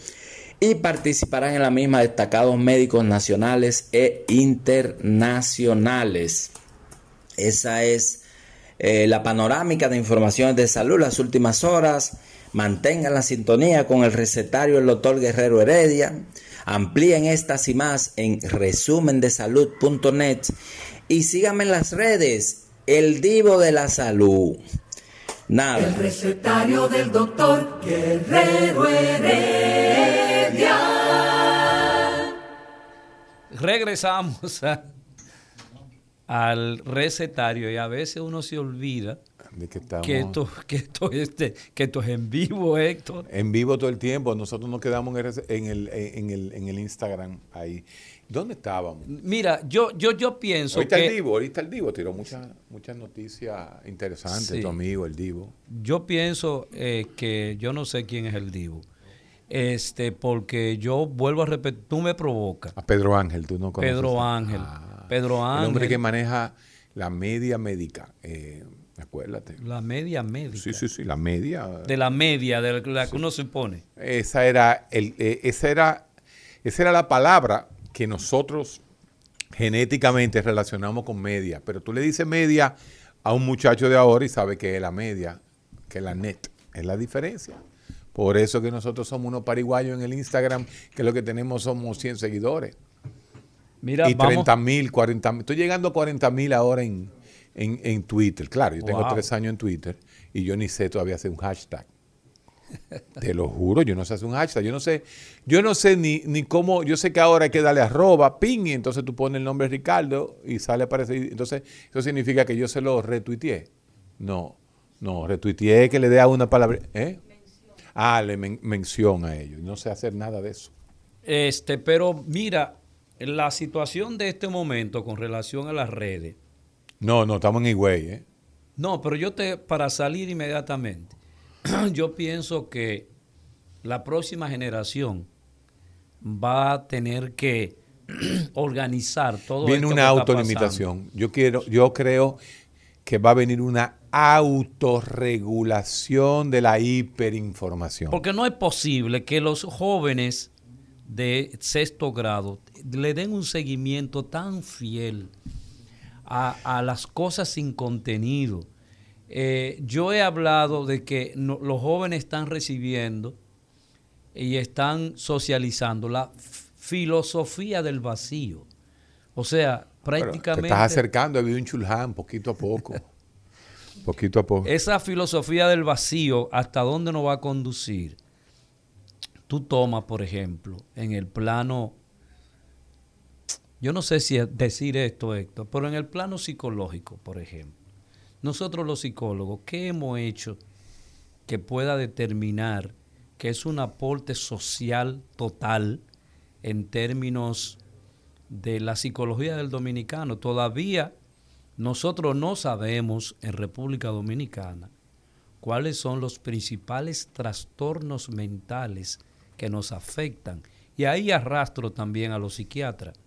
[SPEAKER 5] y participarán en la misma destacados médicos nacionales e internacionales. Esa es eh, la panorámica de informaciones de salud las últimas horas. Mantengan la sintonía con el recetario del doctor Guerrero Heredia. Amplíen estas y más en resumendesalud.net y síganme en las redes, el divo de la salud. Nada.
[SPEAKER 2] El recetario del doctor Guerrero Heredia.
[SPEAKER 3] Regresamos al recetario y a veces uno se olvida
[SPEAKER 4] que, estamos...
[SPEAKER 3] que, esto, que, esto, este, que esto es en vivo, Héctor.
[SPEAKER 4] En vivo todo el tiempo. Nosotros nos quedamos en el, en el, en el Instagram ahí. ¿Dónde estábamos?
[SPEAKER 3] Mira, yo, yo, yo pienso
[SPEAKER 4] ahorita
[SPEAKER 3] que...
[SPEAKER 4] el Divo, ahorita el Divo tiró muchas, muchas noticias interesantes,
[SPEAKER 3] Sí.
[SPEAKER 4] tu amigo, el Divo.
[SPEAKER 3] Yo pienso eh, que yo no sé quién es el Divo. Este, porque yo vuelvo a repetir, tú me provocas.
[SPEAKER 4] A Pedro Ángel, tú no conoces.
[SPEAKER 3] Pedro Ángel.
[SPEAKER 4] Ah,
[SPEAKER 3] Pedro
[SPEAKER 4] El hombre
[SPEAKER 3] Ángel.
[SPEAKER 4] que maneja la media médica. Eh, acuérdate.
[SPEAKER 3] La media médica.
[SPEAKER 4] Sí, sí, sí, la media.
[SPEAKER 3] De la media, de la que uno se pone.
[SPEAKER 4] Esa era, el, eh, esa era, esa era la palabra que nosotros genéticamente relacionamos con media. Pero tú le dices media a un muchacho de ahora y sabe que es la media, que es la net. Es la diferencia. Por eso que nosotros somos unos pariguayos en el Instagram, que lo que tenemos somos 100 seguidores.
[SPEAKER 3] Mira,
[SPEAKER 4] y
[SPEAKER 3] vamos.
[SPEAKER 4] 30 mil, 40 mil. Estoy llegando a 40 mil ahora en, en, en Twitter. Claro, yo tengo
[SPEAKER 3] Wow.
[SPEAKER 4] tres años en Twitter y yo ni sé todavía hacer un hashtag. Te lo juro, yo no sé hacer un hashtag. Yo no sé, yo no sé ni, ni cómo. Yo sé que ahora hay que darle arroba, ping, y entonces tú pones el nombre Ricardo y sale aparece. Entonces, eso significa que yo se lo retuiteé. No, no, retuiteé que le dé a una palabra. ¿Eh? Ah, le men- mención a ellos. No sé hacer nada de eso.
[SPEAKER 3] Este, pero mira, la situación de este momento con relación a las redes.
[SPEAKER 4] No, no, estamos en Higüey, ¿eh?
[SPEAKER 3] No, pero yo te, para salir inmediatamente, yo pienso que la próxima generación va a tener que organizar todo
[SPEAKER 4] Viene
[SPEAKER 3] esto
[SPEAKER 4] una autolimitación. Yo quiero, yo creo que va a venir una autorregulación de la hiperinformación.
[SPEAKER 3] Porque no es posible que los jóvenes de sexto grado le den un seguimiento tan fiel a, a las cosas sin contenido. Eh, yo he hablado de que no- los jóvenes están recibiendo y están socializando la filosofía del vacío. O sea,
[SPEAKER 4] Pero
[SPEAKER 3] prácticamente...
[SPEAKER 4] te estás acercando a un Chulhan poquito a poco. poquito a poco.
[SPEAKER 3] Esa filosofía del vacío, ¿hasta dónde nos va a conducir? Tú tomas, por ejemplo, en el plano, yo no sé si decir esto, Héctor, pero en el plano psicológico, por ejemplo, nosotros los psicólogos, ¿qué hemos hecho que pueda determinar que es un aporte social total en términos de la psicología del dominicano? Todavía nosotros no sabemos en República Dominicana cuáles son los principales trastornos mentales que nos afectan. Y ahí arrastro también a los psiquiatras.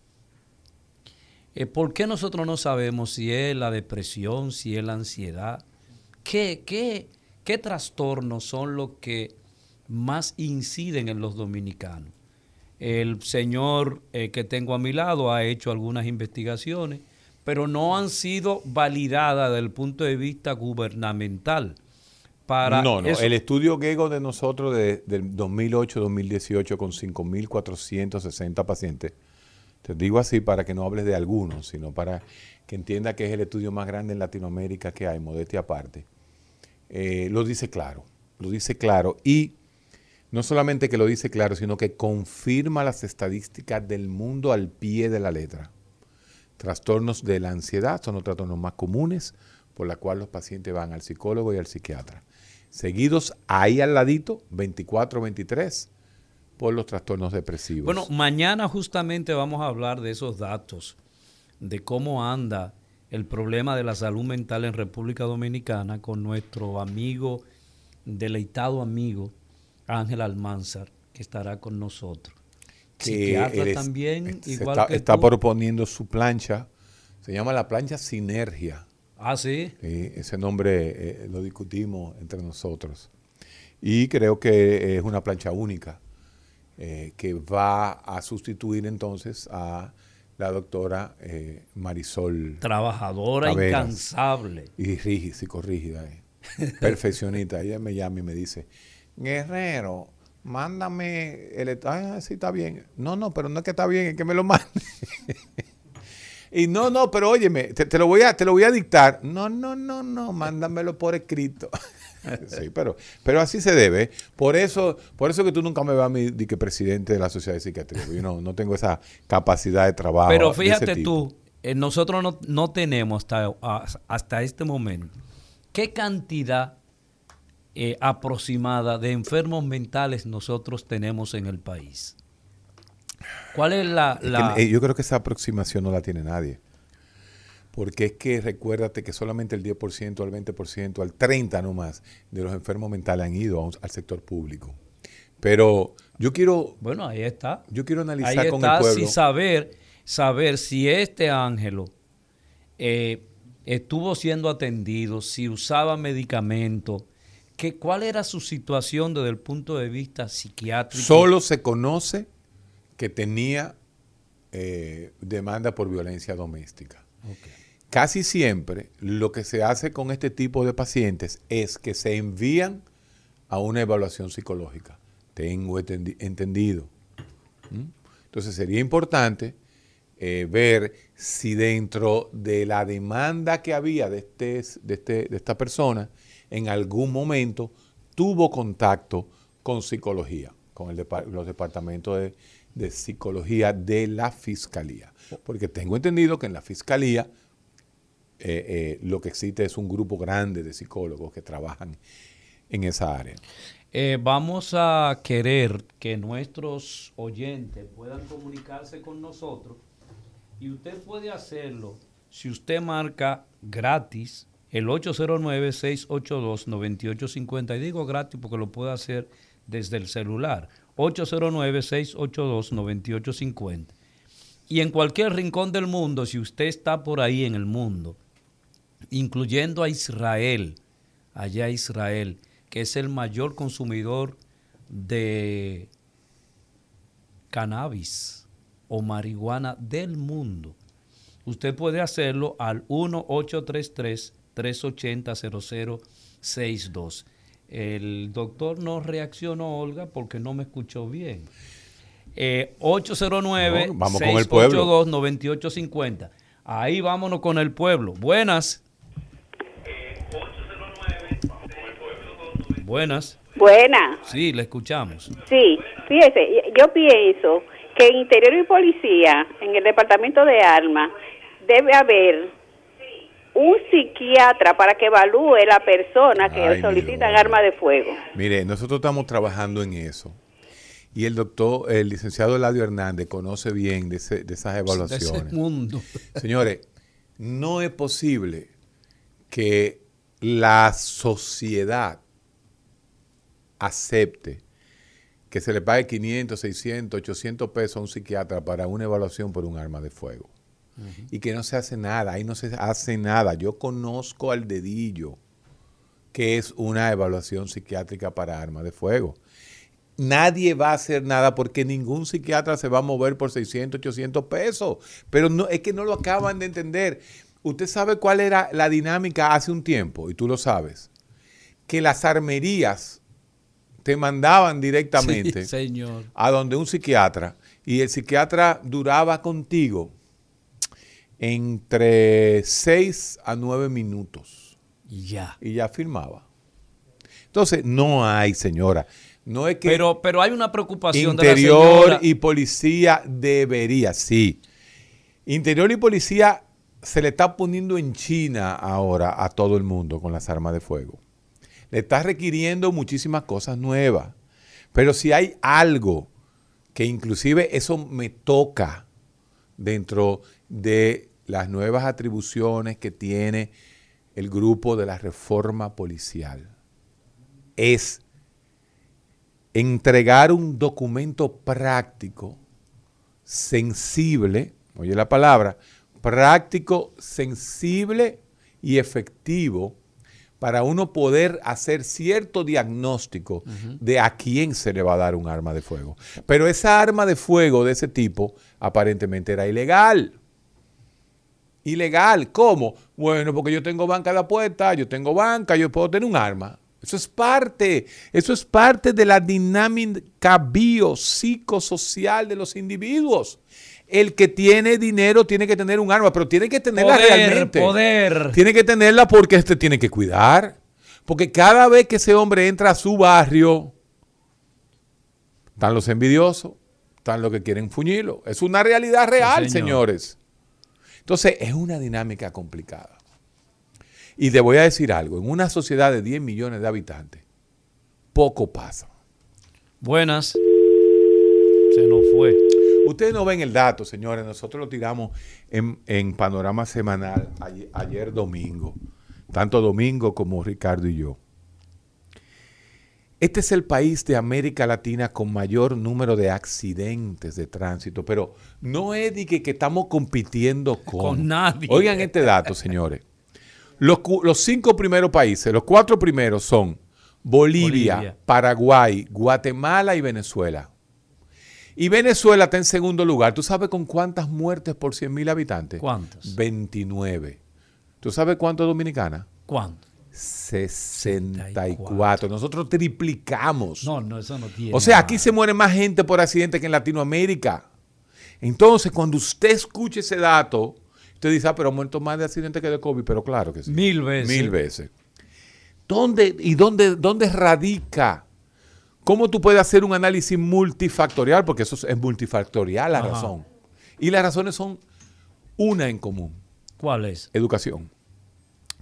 [SPEAKER 3] Eh, ¿Por qué nosotros no sabemos si es la depresión, si es la ansiedad? ¿Qué, qué, qué trastornos son los que más inciden en los dominicanos? El señor eh, que tengo a mi lado ha hecho algunas investigaciones, pero no han sido validadas desde el punto de vista gubernamental. Para
[SPEAKER 4] no, no, el estudio GEGO de nosotros de, del 2008-2018 con 5.460 pacientes, te digo así para que no hables de algunos, sino para que entienda que es el estudio más grande en Latinoamérica que hay, modestia aparte, eh, lo dice claro, lo dice claro y no solamente que lo dice claro, sino que confirma las estadísticas del mundo al pie de la letra. Trastornos de la ansiedad son los trastornos más comunes por la cual los pacientes van al psicólogo y al psiquiatra. Seguidos ahí al ladito, 24-23, por los trastornos depresivos.
[SPEAKER 3] Bueno, mañana justamente vamos a hablar de esos datos, de cómo anda el problema de la salud mental en República Dominicana con nuestro amigo, deleitado amigo, Ángel Almanzar, que estará con nosotros.
[SPEAKER 4] Que también, igual está, está proponiendo su plancha, se llama la plancha Sinergia.
[SPEAKER 3] Ah, sí.
[SPEAKER 4] ese nombre eh, lo discutimos entre nosotros. Y creo que es una plancha única eh, que va a sustituir entonces a la doctora eh, Marisol.
[SPEAKER 3] Trabajadora incansable.
[SPEAKER 4] Y rígida, psicorrígida. Perfeccionista. Ella me llama y me dice, Guerrero, mándame el... Ah, sí, está bien. No, no, pero no es que está bien, es que me lo mande. y no, no, pero óyeme, te, lo voy a, te lo voy a dictar. No, no, no, no, mándamelo por escrito. sí, pero, pero así se debe. Por eso, por eso que tú nunca me vas a mí de que presidente de la Sociedad de Psiquiatría. Yo no, no tengo esa capacidad de trabajo.
[SPEAKER 3] Pero fíjate tú, eh, nosotros no, no tenemos hasta, hasta este momento qué cantidad eh, aproximada de enfermos mentales nosotros tenemos en el país? ¿Cuál es la...?
[SPEAKER 4] Yo creo que esa aproximación no la tiene nadie. Porque es que recuérdate que solamente el 10%, al 20%, al 30% no más de los enfermos mentales han ido al sector público. Pero yo quiero...
[SPEAKER 3] Bueno, ahí está.
[SPEAKER 4] Yo quiero analizar con el pueblo...
[SPEAKER 3] Si saber, saber si este ángelo eh, estuvo siendo atendido, si usaba medicamentos, ¿Cuál era su situación desde el punto de vista psiquiátrico?
[SPEAKER 4] Solo se conoce que tenía eh, demanda por violencia doméstica. Casi siempre lo que se hace con este tipo de pacientes es que se envían a una evaluación psicológica. Tengo entendido. ¿Mm? Entonces sería importante eh, ver si dentro de la demanda que había de, este, de, este, de esta persona, en algún momento tuvo contacto con psicología, con los departamentos de, psicología de la fiscalía. Porque tengo entendido que en la fiscalía eh, eh, lo que existe es un grupo grande de psicólogos que trabajan en esa área.
[SPEAKER 3] Eh, vamos a querer que nuestros oyentes puedan comunicarse con nosotros y usted puede hacerlo si usted marca gratis el 809-682-9850. Y digo gratis porque lo puede hacer desde el celular. 809-682-9850. Y en cualquier rincón del mundo, si usted está por ahí en el mundo, incluyendo a Israel, allá Israel, que es el mayor consumidor de cannabis o marihuana del mundo, usted puede hacerlo al 1833 380-0062. El doctor no reaccionó, Olga, porque no me escuchó bien. 809-682-9850. Ahí vámonos con el pueblo. Buenas. Buenas.
[SPEAKER 6] Buenas.
[SPEAKER 3] Sí, le escuchamos.
[SPEAKER 6] Sí, fíjese, yo pienso que en Interior y Policía, en el Departamento de Armas, debe haber un psiquiatra para que evalúe la persona que solicita arma de fuego.
[SPEAKER 4] Mire, nosotros estamos trabajando en eso. Y el doctor, el licenciado Eladio Hernández conoce bien de, esas evaluaciones.
[SPEAKER 3] mundo.
[SPEAKER 4] Señores, no es posible que la sociedad acepte que se le pague 500, 600, 800 pesos a un psiquiatra para una evaluación por un arma de fuego. Y que no se hace nada, ahí no se hace nada. Yo conozco al dedillo que es una evaluación psiquiátrica para arma de fuego. Nadie va a hacer nada porque ningún psiquiatra se va a mover por 600, 800 pesos. Pero no, es que no lo acaban de entender. Usted sabe cuál era la dinámica hace un tiempo, y tú lo sabes, que las armerías te mandaban directamente
[SPEAKER 3] señor.
[SPEAKER 4] a donde un psiquiatra y el psiquiatra duraba contigo entre 6 a 9 minutos
[SPEAKER 3] Y ya.
[SPEAKER 4] y ya firmaba. Entonces, no hay, señora. No es que
[SPEAKER 3] Pero, pero hay una preocupación de la
[SPEAKER 4] interior
[SPEAKER 3] señora.
[SPEAKER 4] y policía debería, sí. Interior y policía se le está poniendo en China ahora a todo el mundo con las armas de fuego. Le está requiriendo muchísimas cosas nuevas. Pero si hay algo que inclusive eso me toca dentro de las nuevas atribuciones que tiene el grupo de la reforma policial, es entregar un documento práctico, sensible, oye la palabra, práctico, sensible y efectivo para uno poder hacer cierto diagnóstico de a quién se le va a dar un arma de fuego. Pero esa arma de fuego de ese tipo aparentemente era ilegal. Ilegal, ¿cómo? Bueno, porque yo tengo banca de apuesta, yo tengo banca, yo puedo tener un arma. Eso es parte, eso es parte de la dinámica biopsicosocial de los individuos. El que tiene dinero tiene que tener un arma, pero tiene que tenerla
[SPEAKER 3] Poder,
[SPEAKER 4] realmente.
[SPEAKER 3] poder.
[SPEAKER 4] Tiene que tenerla porque este tiene que cuidar. Porque cada vez que ese hombre entra a su barrio, están los envidiosos, están los que quieren fuñirlo. Es una realidad real,
[SPEAKER 3] señor.
[SPEAKER 4] señores. Entonces, es una dinámica complicada. Y te voy a decir algo, en una sociedad de 10 millones de habitantes, poco pasa.
[SPEAKER 3] Buenas. Se nos fue.
[SPEAKER 4] Ustedes no ven el dato, señores. Nosotros lo tiramos en, en panorama semanal ayer, ayer domingo. Tanto Domingo como Ricardo y yo. Este es el país de América Latina con mayor número de accidentes de tránsito, pero no es de que, que estamos compitiendo con,
[SPEAKER 3] Con nadie.
[SPEAKER 4] Oigan este dato, señores. Los, los cinco primeros países, los cuatro primeros son Bolivia,
[SPEAKER 3] Bolivia.
[SPEAKER 4] Paraguay, Guatemala y Venezuela. Y Venezuela está en segundo lugar. ¿Tú sabes con cuántas muertes por 100 mil habitantes?
[SPEAKER 3] ¿Cuántas?
[SPEAKER 4] 29. ¿Tú sabes cuánto es Dominicana?
[SPEAKER 3] ¿Cuánto?
[SPEAKER 4] 64. Nosotros triplicamos.
[SPEAKER 3] No, no, eso no tiene.
[SPEAKER 4] o sea, aquí se muere más gente por accidente que en Latinoamérica. Entonces, cuando usted escuche ese dato, usted dice, ah, pero ha muerto más de accidentes que de COVID. Pero claro que sí.
[SPEAKER 3] Mil veces.
[SPEAKER 4] Mil veces. ¿Dónde y dónde, dónde radica? ¿Cómo tú puedes hacer un análisis multifactorial? Porque eso es- multifactorial la
[SPEAKER 3] Ajá.
[SPEAKER 4] razón. Y las razones son una en común
[SPEAKER 3] ¿Cuál es?
[SPEAKER 4] educación.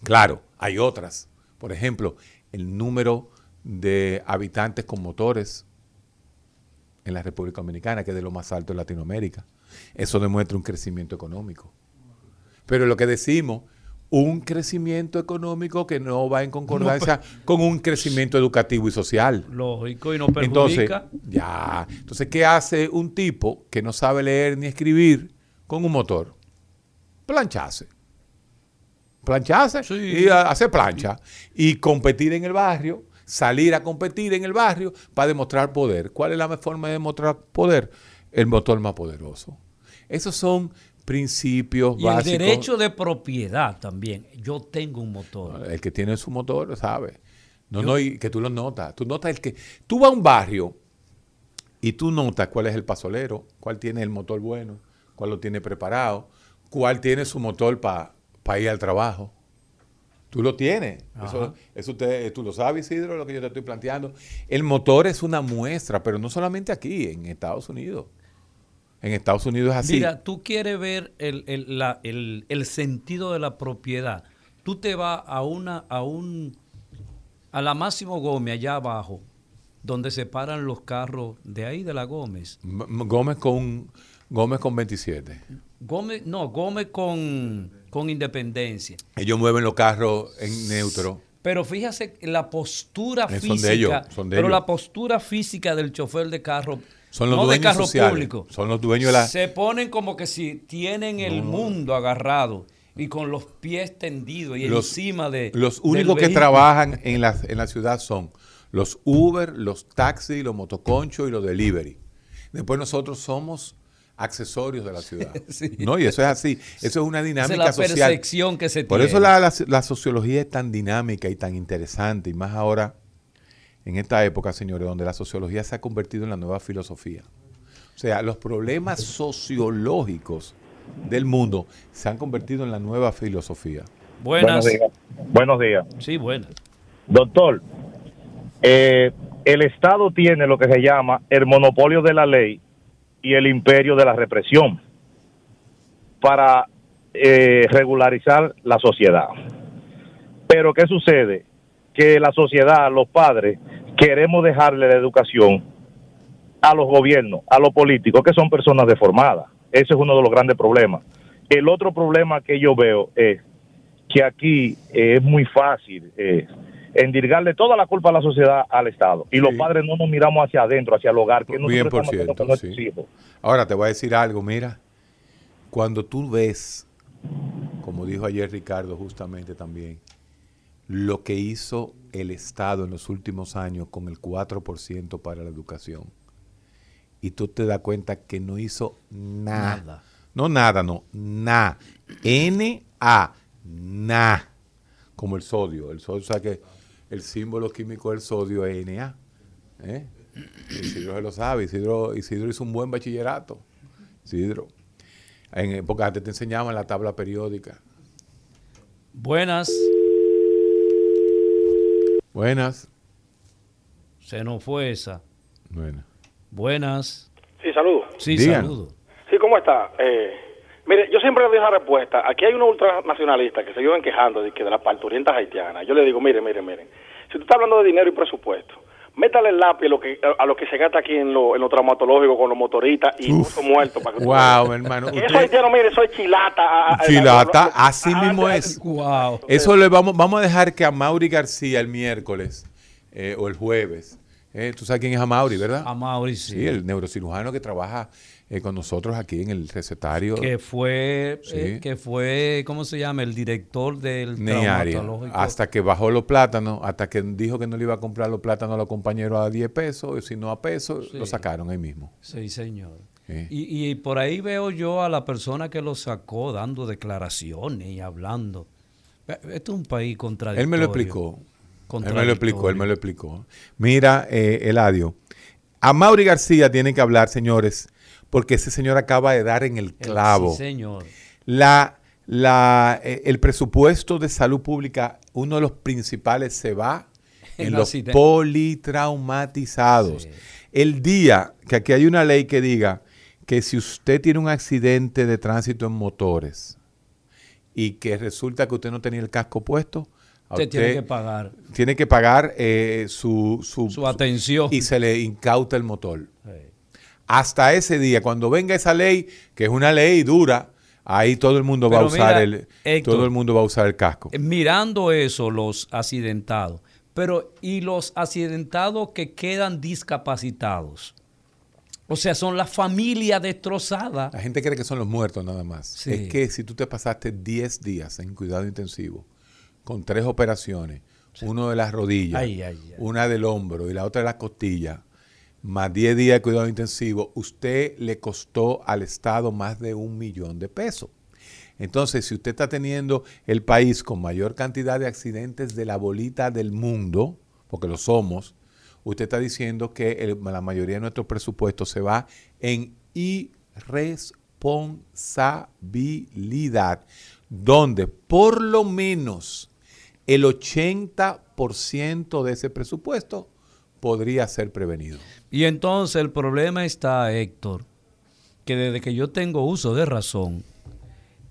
[SPEAKER 4] Claro, hay otras. Por ejemplo, el número de habitantes con motores en la República Dominicana, que es de lo más alto en Latinoamérica. Eso demuestra un crecimiento económico. Pero lo que decimos, un crecimiento económico que no va en concordancia con un crecimiento educativo y social.
[SPEAKER 3] Lógico y no
[SPEAKER 4] Entonces,
[SPEAKER 3] perjudica.
[SPEAKER 4] ya. Entonces, ¿qué hace un tipo que no sabe leer ni escribir con un motor? Plancharse. Plancharse
[SPEAKER 3] Sí.
[SPEAKER 4] y hacer plancha. Y competir en el barrio, salir a competir en el barrio para demostrar poder. ¿Cuál es la mejor forma de demostrar poder? El motor más poderoso. Esos son principios
[SPEAKER 3] y el derecho de propiedad también. Yo tengo un motor.
[SPEAKER 4] El que tiene su motor sabe. No, no, y que tú lo notas. Tú notas el que. Tú vas a un barrio y tú notas cuál es el pasolero, cuál tiene el motor bueno, cuál lo tiene preparado, cuál tiene su motor para ir al trabajo. Tú lo tienes. Eso,
[SPEAKER 3] Ajá.
[SPEAKER 4] eso usted- tú lo sabes, Isidro, lo que yo te estoy planteando. El motor es una muestra, pero no solamente aquí, en Estados Unidos. En Estados Unidos es así.
[SPEAKER 3] Mira, tú quieres ver el, el- la- el- el sentido de la propiedad. Tú te vas a una, a un, a la Máximo Gómez allá abajo, donde se paran los carros de ahí de la Gómez.
[SPEAKER 4] M- Gómez con Gómez con 27.
[SPEAKER 3] Gómez, no, Gómez con con independencia.
[SPEAKER 4] Ellos mueven los carros en neutro.
[SPEAKER 3] Pero fíjese la postura
[SPEAKER 4] Eh,
[SPEAKER 3] física,
[SPEAKER 4] son de ellos, son de
[SPEAKER 3] pero
[SPEAKER 4] ellos.
[SPEAKER 3] la postura física del chofer de carro,
[SPEAKER 4] Son los
[SPEAKER 3] no de
[SPEAKER 4] dueños
[SPEAKER 3] carro
[SPEAKER 4] sociales,
[SPEAKER 3] público,
[SPEAKER 4] son los dueños de la-
[SPEAKER 3] se ponen como que si tienen el mundo agarrado y con los pies tendidos y
[SPEAKER 4] Los-
[SPEAKER 3] encima de
[SPEAKER 4] Los únicos que trabajan en la, en la ciudad son los Uber, los taxis, los motoconchos y los delivery. Después nosotros somos accesorios de la ciudad.
[SPEAKER 3] Sí.
[SPEAKER 4] ¿No? Y eso es así. Eso es una dinámica
[SPEAKER 3] es la
[SPEAKER 4] social.
[SPEAKER 3] percepción que se
[SPEAKER 4] Por
[SPEAKER 3] tiene.
[SPEAKER 4] eso la, la- la sociología es tan dinámica y tan interesante, y más ahora, en esta época, señores, donde la sociología se ha convertido en la nueva filosofía. O sea, los problemas sociológicos del mundo se han convertido en la nueva filosofía.
[SPEAKER 3] Buenas.
[SPEAKER 7] Buenos días. Buenos días.
[SPEAKER 3] Sí, buenas.
[SPEAKER 7] Doctor, eh, el Estado tiene lo que se llama el monopolio de la ley y el imperio de la represión para eh, regularizar la sociedad. Pero ¿qué sucede? Que la sociedad, los padres, queremos dejarle la educación a los gobiernos, a los políticos, que son personas deformadas. Ese es uno de los grandes problemas. El otro problema que yo veo es que aquí eh, es muy fácil eh, endirgarle toda la culpa a la sociedad al Estado. Y los padres no nos miramos hacia adentro, hacia el hogar, que
[SPEAKER 4] Bien,
[SPEAKER 7] nosotros
[SPEAKER 4] por
[SPEAKER 7] estamos nuestros hijos.
[SPEAKER 4] Ahora te voy a decir algo, mira, cuando tú ves, como dijo ayer Ricardo justamente también, lo que hizo el Estado en los últimos años con el 4% para la educación, y tú te das cuenta que no hizo nada.
[SPEAKER 3] Nada.
[SPEAKER 4] No nada, no, na. N-A, na. Como el sodio. El sodio, o sea que el símbolo químico del sodio es Na. ¿eh? Isidro se lo sabe. Isidro, Isidro hizo un buen bachillerato. Isidro. En época antes te enseñaban la tabla periódica.
[SPEAKER 3] Buenas.
[SPEAKER 4] Buenas.
[SPEAKER 3] Se nos fue esa.
[SPEAKER 4] Bueno.
[SPEAKER 3] Buenas.
[SPEAKER 8] Sí, saludos.
[SPEAKER 3] Sí,
[SPEAKER 4] Digan.
[SPEAKER 3] saludo.
[SPEAKER 8] Sí, ¿cómo está? Eh, mire, yo siempre le doy una respuesta. Aquí hay unos ultranacionalistas que se viven quejando de que de las parturientas haitianas. Yo le digo, mire, mire, mire. Si tú estás hablando de dinero y presupuesto, métale el lápiz a lo que, a lo que se gasta aquí en lo, en lo traumatológico con los motoristas y muertos. Para que tú
[SPEAKER 4] Wow, hermano. Usted-
[SPEAKER 8] eso haitiano, mire, chilata. a- a-
[SPEAKER 4] Chilata,
[SPEAKER 8] a- a-
[SPEAKER 4] así mismo es.
[SPEAKER 3] Wow.
[SPEAKER 4] Eso le vamos, vamos a dejar que a Mauri García el miércoles eh, o el jueves. eh, Tú sabes quién es Amauri, ¿verdad?
[SPEAKER 3] A Mauricio.
[SPEAKER 4] Sí, el neurocirujano que trabaja eh, con nosotros aquí en el recetario.
[SPEAKER 3] que fue,
[SPEAKER 4] Sí.
[SPEAKER 3] eh, que fue, ¿cómo se llama? El director del
[SPEAKER 4] Nearia, hasta que bajó los plátanos, hasta que dijo que no le iba a comprar los plátanos a los compañeros a 10 pesos, sino a pesos,
[SPEAKER 3] Sí.
[SPEAKER 4] lo sacaron ahí mismo.
[SPEAKER 3] Sí, señor.
[SPEAKER 4] Sí.
[SPEAKER 3] Y, y por ahí veo yo a la persona que lo sacó dando declaraciones y hablando. Esto es un país contradictorio.
[SPEAKER 4] Él me lo explicó. Él me lo explicó, él me lo explicó. Mira, eh, Eladio, a Mauri García tiene que hablar, señores, porque ese señor acaba de dar en el clavo.
[SPEAKER 3] Sí, señor.
[SPEAKER 4] La, la, eh, el presupuesto de salud pública, uno de los principales se va en los
[SPEAKER 3] accidente.
[SPEAKER 4] politraumatizados.
[SPEAKER 3] Sí.
[SPEAKER 4] El día que aquí hay una ley que diga que si usted tiene un accidente de tránsito en motores y que resulta que usted no tenía el casco puesto,
[SPEAKER 3] Usted tiene que pagar
[SPEAKER 4] tiene que pagar eh, su, su,
[SPEAKER 3] su atención.
[SPEAKER 4] y se le incauta el motor.
[SPEAKER 3] Sí.
[SPEAKER 4] Hasta ese día, cuando venga esa ley, que es una ley dura, ahí todo el mundo va a usar
[SPEAKER 3] mira,
[SPEAKER 4] el
[SPEAKER 3] Héctor,
[SPEAKER 4] todo el mundo va a usar el casco.
[SPEAKER 3] Eh, Mirando eso, los accidentados. Pero, ¿y los accidentados que quedan discapacitados? O sea, son la familia destrozada.
[SPEAKER 4] La gente cree que son los muertos nada más.
[SPEAKER 3] Sí.
[SPEAKER 4] Es que si tú te pasaste 10 días en cuidado intensivo, con tres operaciones, uno de las rodillas,
[SPEAKER 3] Ay, ay, ay.
[SPEAKER 4] una del hombro y la otra de las costillas, más 10 días de cuidado intensivo, usted le costó al Estado más de un millón de pesos. Entonces, si usted está teniendo el país con mayor cantidad de accidentes de la bolita del mundo, porque lo somos, usted está diciendo que la mayoría de nuestro presupuesto se va en irresponsabilidad, donde por lo menos el 80% de ese presupuesto podría ser prevenido.
[SPEAKER 3] Y entonces el problema está, Héctor, que desde que yo tengo uso de razón,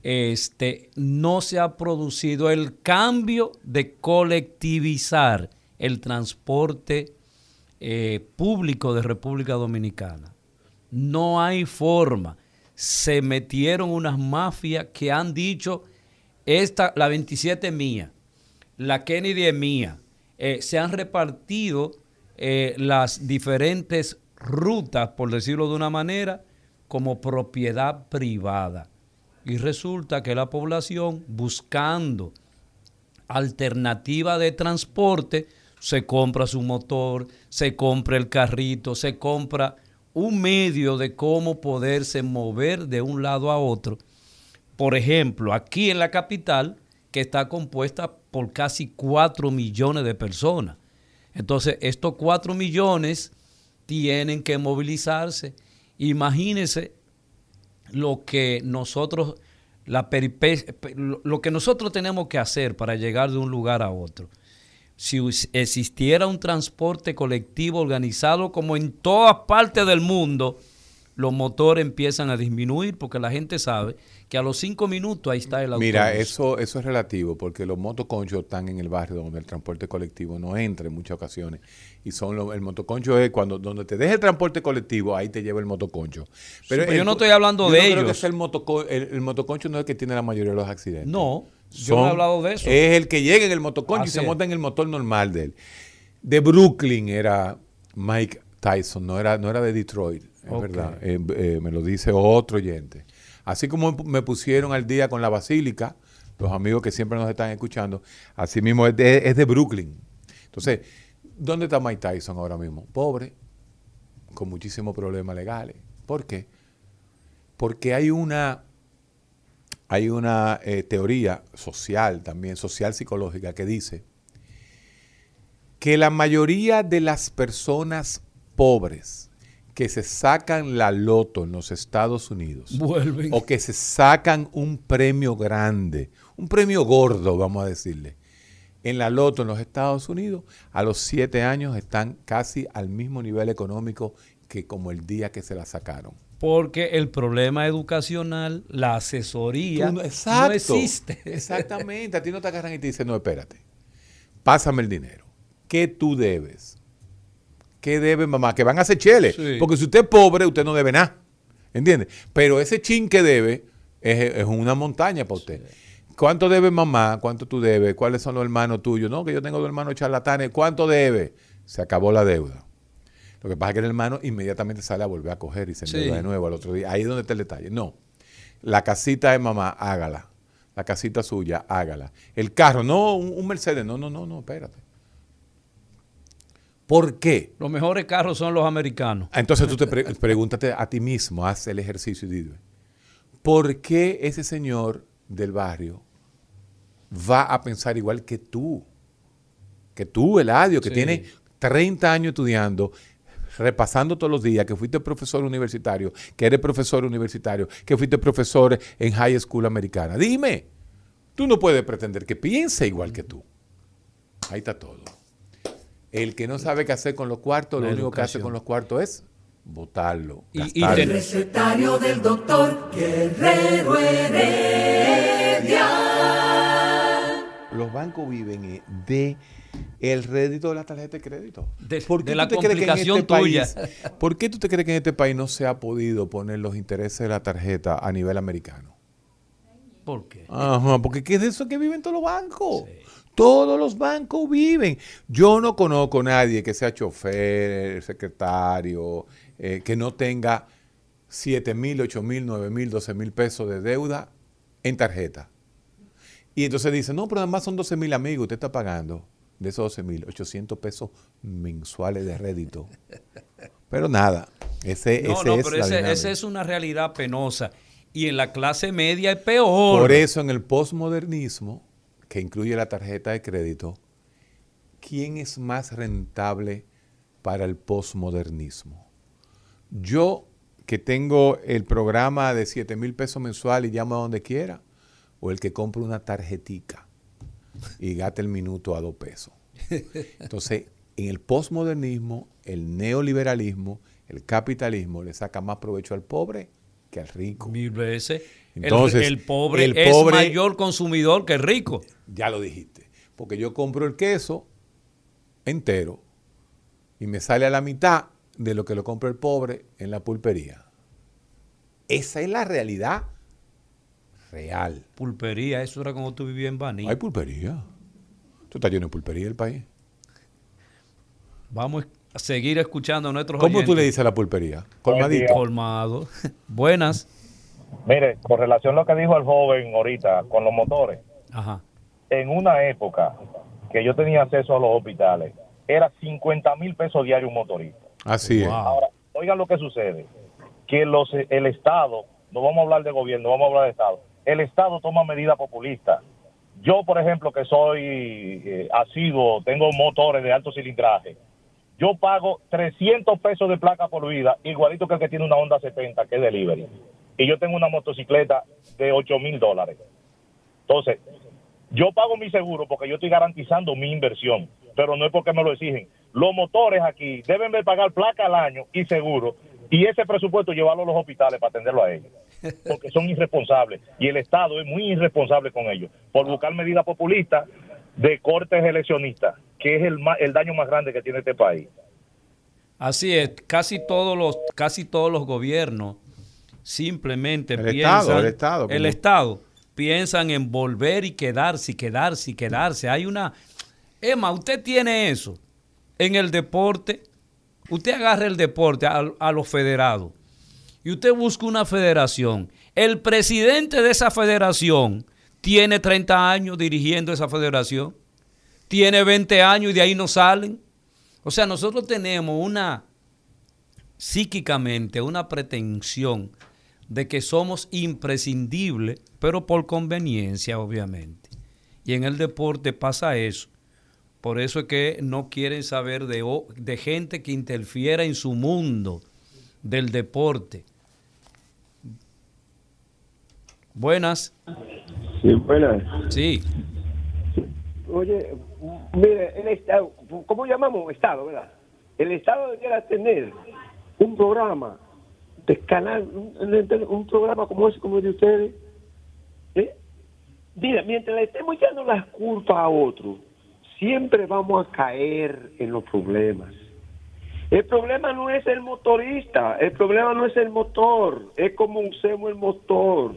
[SPEAKER 3] este, no se ha producido el cambio de colectivizar el transporte eh, público de República Dominicana. No hay forma. Se metieron unas mafias que han dicho esta, la 27 es mía, la Kennedy es mía. Eh, se han repartido eh, las diferentes rutas, por decirlo de una manera, como propiedad privada. Y resulta que la población, buscando alternativa de transporte, se compra su motor, se compra el carrito, se compra un medio de cómo poderse mover de un lado a otro. Por ejemplo, aquí en la capital, que está compuesta por casi 4 millones de personas. Entonces, estos 4 millones tienen que movilizarse. Imagínense lo que nosotros la lo que nosotros tenemos que hacer para llegar de un lugar a otro. Si existiera un transporte colectivo organizado como en todas partes del mundo, los motores empiezan a disminuir porque la gente sabe que a los cinco minutos ahí está el autobús.
[SPEAKER 4] Mira, eso, eso es relativo porque los motoconchos están en el barrio donde el transporte colectivo no entra en muchas ocasiones. Y son el motoconcho es cuando donde te deja el transporte colectivo, ahí te lleva el motoconcho.
[SPEAKER 3] Pero, yo no estoy hablando de ellos.
[SPEAKER 4] Creo que el, el, motoconcho no es el que tiene la mayoría de los accidentes.
[SPEAKER 3] No, yo no he hablado de eso.
[SPEAKER 4] Es el que llega en el motoconcho y se monta en el motor normal de él. De Brooklyn era Mike Tyson, no era, no era de Detroit, es verdad. Eh, eh, me lo dice otro oyente. Así como me pusieron al día con la Basílica, los amigos que siempre nos están escuchando, así mismo es de, Brooklyn. Entonces, ¿dónde está Mike Tyson ahora mismo? Pobre, con muchísimos problemas legales. ¿Por qué? Porque hay una, hay una eh, teoría social también, social psicológica, que dice que la mayoría de las personas pobres que se sacan la loto en los Estados Unidos o que se sacan un premio grande, un premio gordo, vamos a decirle, en la loto en los Estados Unidos, a los siete años están casi al mismo nivel económico que como el día que se la sacaron.
[SPEAKER 3] Porque el problema educacional, la asesoría, no, existe.
[SPEAKER 4] Exactamente. A ti no te agarran y te dicen, no, espérate, pásame el dinero. ¿Qué tú debes? ¿Qué debe mamá? Que van a hacer cheles. Porque si usted es pobre, usted no debe nada. ¿Entiende? Pero ese chin que debe es, una montaña para usted. ¿Cuánto debe mamá? ¿Cuánto tú debes? ¿Cuáles son los hermanos tuyos? No, que yo tengo dos hermanos charlatanes. ¿Cuánto debe? Se acabó la deuda. Lo que pasa es que el hermano inmediatamente sale a volver a coger y se endeuda de nuevo al otro día. Ahí es donde está el detalle. No. La casita de mamá, hágala. La casita suya, hágala. El carro, no, un Mercedes. No, no, no, no, espérate. ¿Por qué?
[SPEAKER 3] Los mejores carros son los americanos.
[SPEAKER 4] Entonces tú te pregúntate a ti mismo, haz el ejercicio y dime, ¿por qué ese señor del barrio va a pensar igual que tú? Que tú, Eladio, que tiene 30 años estudiando, repasando todos los días, que fuiste profesor universitario, que eres profesor universitario, que fuiste profesor en high school americana. Dime, tú no puedes pretender que piense igual que tú. Ahí está todo. El que no sabe qué hacer con los cuartos, lo único que hace con los cuartos es botarlo.
[SPEAKER 2] Y, el recetario del doctor Guerrero Heredia.
[SPEAKER 4] Los bancos viven eh, de el rédito de la tarjeta de crédito.
[SPEAKER 3] De, ¿Por qué la complicación este tuya.
[SPEAKER 4] ¿Por qué tú te crees que en este país no se ha podido poner los intereses de la tarjeta a nivel americano?
[SPEAKER 3] ¿Por qué?
[SPEAKER 4] Ajá, porque ¿qué es de eso que viven todos los bancos? Sí. Todos los bancos viven. Yo no conozco a nadie que sea chofer, secretario, eh, que no tenga 7 mil, 8 mil, 9 mil, 12 mil pesos de deuda en tarjeta. Y entonces dice, no, pero además son 12 mil amigos, usted está pagando de esos 12 mil, 800 pesos mensuales de rédito. Pero nada, ese, no, no, pero
[SPEAKER 3] esa es una realidad penosa. Y en la clase media es peor.
[SPEAKER 4] Por eso en el posmodernismo que incluye la tarjeta de crédito, ¿quién es más rentable para el posmodernismo? Yo que tengo el programa de 7 mil pesos mensual y llamo a donde quiera, o el que compra una tarjetica y gata el minuto a dos pesos. Entonces, en el posmodernismo, el neoliberalismo, el capitalismo le saca más provecho al pobre que al rico.
[SPEAKER 3] Mil veces. Entonces, el, pobre, es mayor consumidor que el rico.
[SPEAKER 4] Ya lo dijiste. Porque yo compro el queso entero y me sale a la mitad de lo que lo compra el pobre en la pulpería. Esa es la realidad Real.
[SPEAKER 3] Pulpería, eso era cuando tú vivías en Baní.
[SPEAKER 4] Hay pulpería. Tú estás lleno de pulpería el país.
[SPEAKER 3] Vamos a seguir escuchando a nuestros
[SPEAKER 4] ¿Cómo tú
[SPEAKER 3] oyentes.
[SPEAKER 4] le dices a la pulpería? Colmadito.
[SPEAKER 3] Colmado. Buenas.
[SPEAKER 7] Mire, con relación a lo que dijo el joven ahorita con los motores,
[SPEAKER 3] Ajá.
[SPEAKER 7] en una época que yo tenía acceso a los hospitales, era 50 mil pesos diarios un motorista.
[SPEAKER 4] Así es.
[SPEAKER 3] Wow.
[SPEAKER 7] Ahora, oigan lo que sucede, que los el Estado, no vamos a hablar de gobierno, vamos a hablar de Estado, el Estado toma medidas populistas. Yo, por ejemplo, que soy eh, asiduo, tengo motores de alto cilindraje, yo pago 300 pesos de placa por vida, igualito que el que tiene una Honda 70, que es delivery. Y yo tengo una motocicleta de 8 mil dólares. Entonces, yo pago mi seguro porque yo estoy garantizando mi inversión, pero no es porque me lo exigen. Los motores aquí deben de pagar placa al año y seguro, y ese presupuesto llevarlo a los hospitales para atenderlo a ellos, porque son irresponsables. Y el Estado es muy irresponsable con ellos, por buscar medidas populistas de cortes eleccionistas, que es el, el daño más grande que tiene este país.
[SPEAKER 3] Así es, casi todos los, casi todos los gobiernos simplemente
[SPEAKER 4] El
[SPEAKER 3] piensan,
[SPEAKER 4] Estado, el Estado,
[SPEAKER 3] el Estado, piensan en volver y quedarse y quedarse y quedarse. Hay una, Emma, usted tiene eso en el deporte. Usted agarra el deporte a, a los federados y usted busca una federación. El presidente de esa federación tiene 30 años dirigiendo esa federación, tiene 20 años y de ahí no salen. O sea, nosotros tenemos una, psíquicamente, una pretensión de que somos imprescindibles, pero por conveniencia, obviamente. Y en el deporte pasa eso. Por eso es que no quieren saber de, de gente que interfiera en su mundo del deporte. Buenas.
[SPEAKER 9] Sí, buenas.
[SPEAKER 3] Sí.
[SPEAKER 9] Oye, mire, el Estado, ¿cómo llamamos? Estado, ¿verdad? El Estado debiera tener un programa canal, un, un- programa como ese, como el de ustedes. ¿eh? Mira, mientras le estemos echando las culpas a otros, siempre vamos a caer en los problemas. El problema no es el motorista, el problema no es el motor, es como usemos el motor.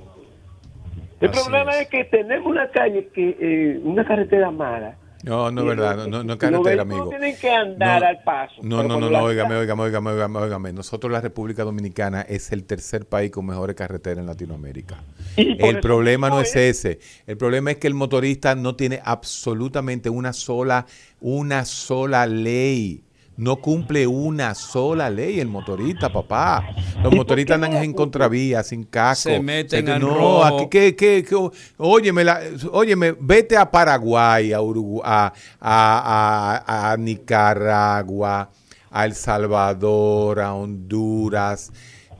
[SPEAKER 9] El
[SPEAKER 4] Así
[SPEAKER 9] problema es. que tenemos una calle que eh, una carretera mala.
[SPEAKER 4] No, no es verdad, no, no, no carretera, amigo.
[SPEAKER 9] tienen que andar
[SPEAKER 4] No,
[SPEAKER 9] al paso.
[SPEAKER 4] No, no, no, no, óigame, óigame, óigame, óigame, óigame. Nosotros, la República Dominicana, es el tercer país con mejores carreteras en Latinoamérica. El problema no es ese. El problema es que el motorista no tiene absolutamente una sola, una sola ley. No cumple una sola ley el motorista, papá. Los motoristas andan en contravía, sin casco.
[SPEAKER 3] Se meten en
[SPEAKER 4] No,
[SPEAKER 3] rojo.
[SPEAKER 4] aquí que, que, que- óyeme, la- óyeme, vete a Paraguay, a Uruguay, a, a- a- a Nicaragua, a El Salvador, a Honduras,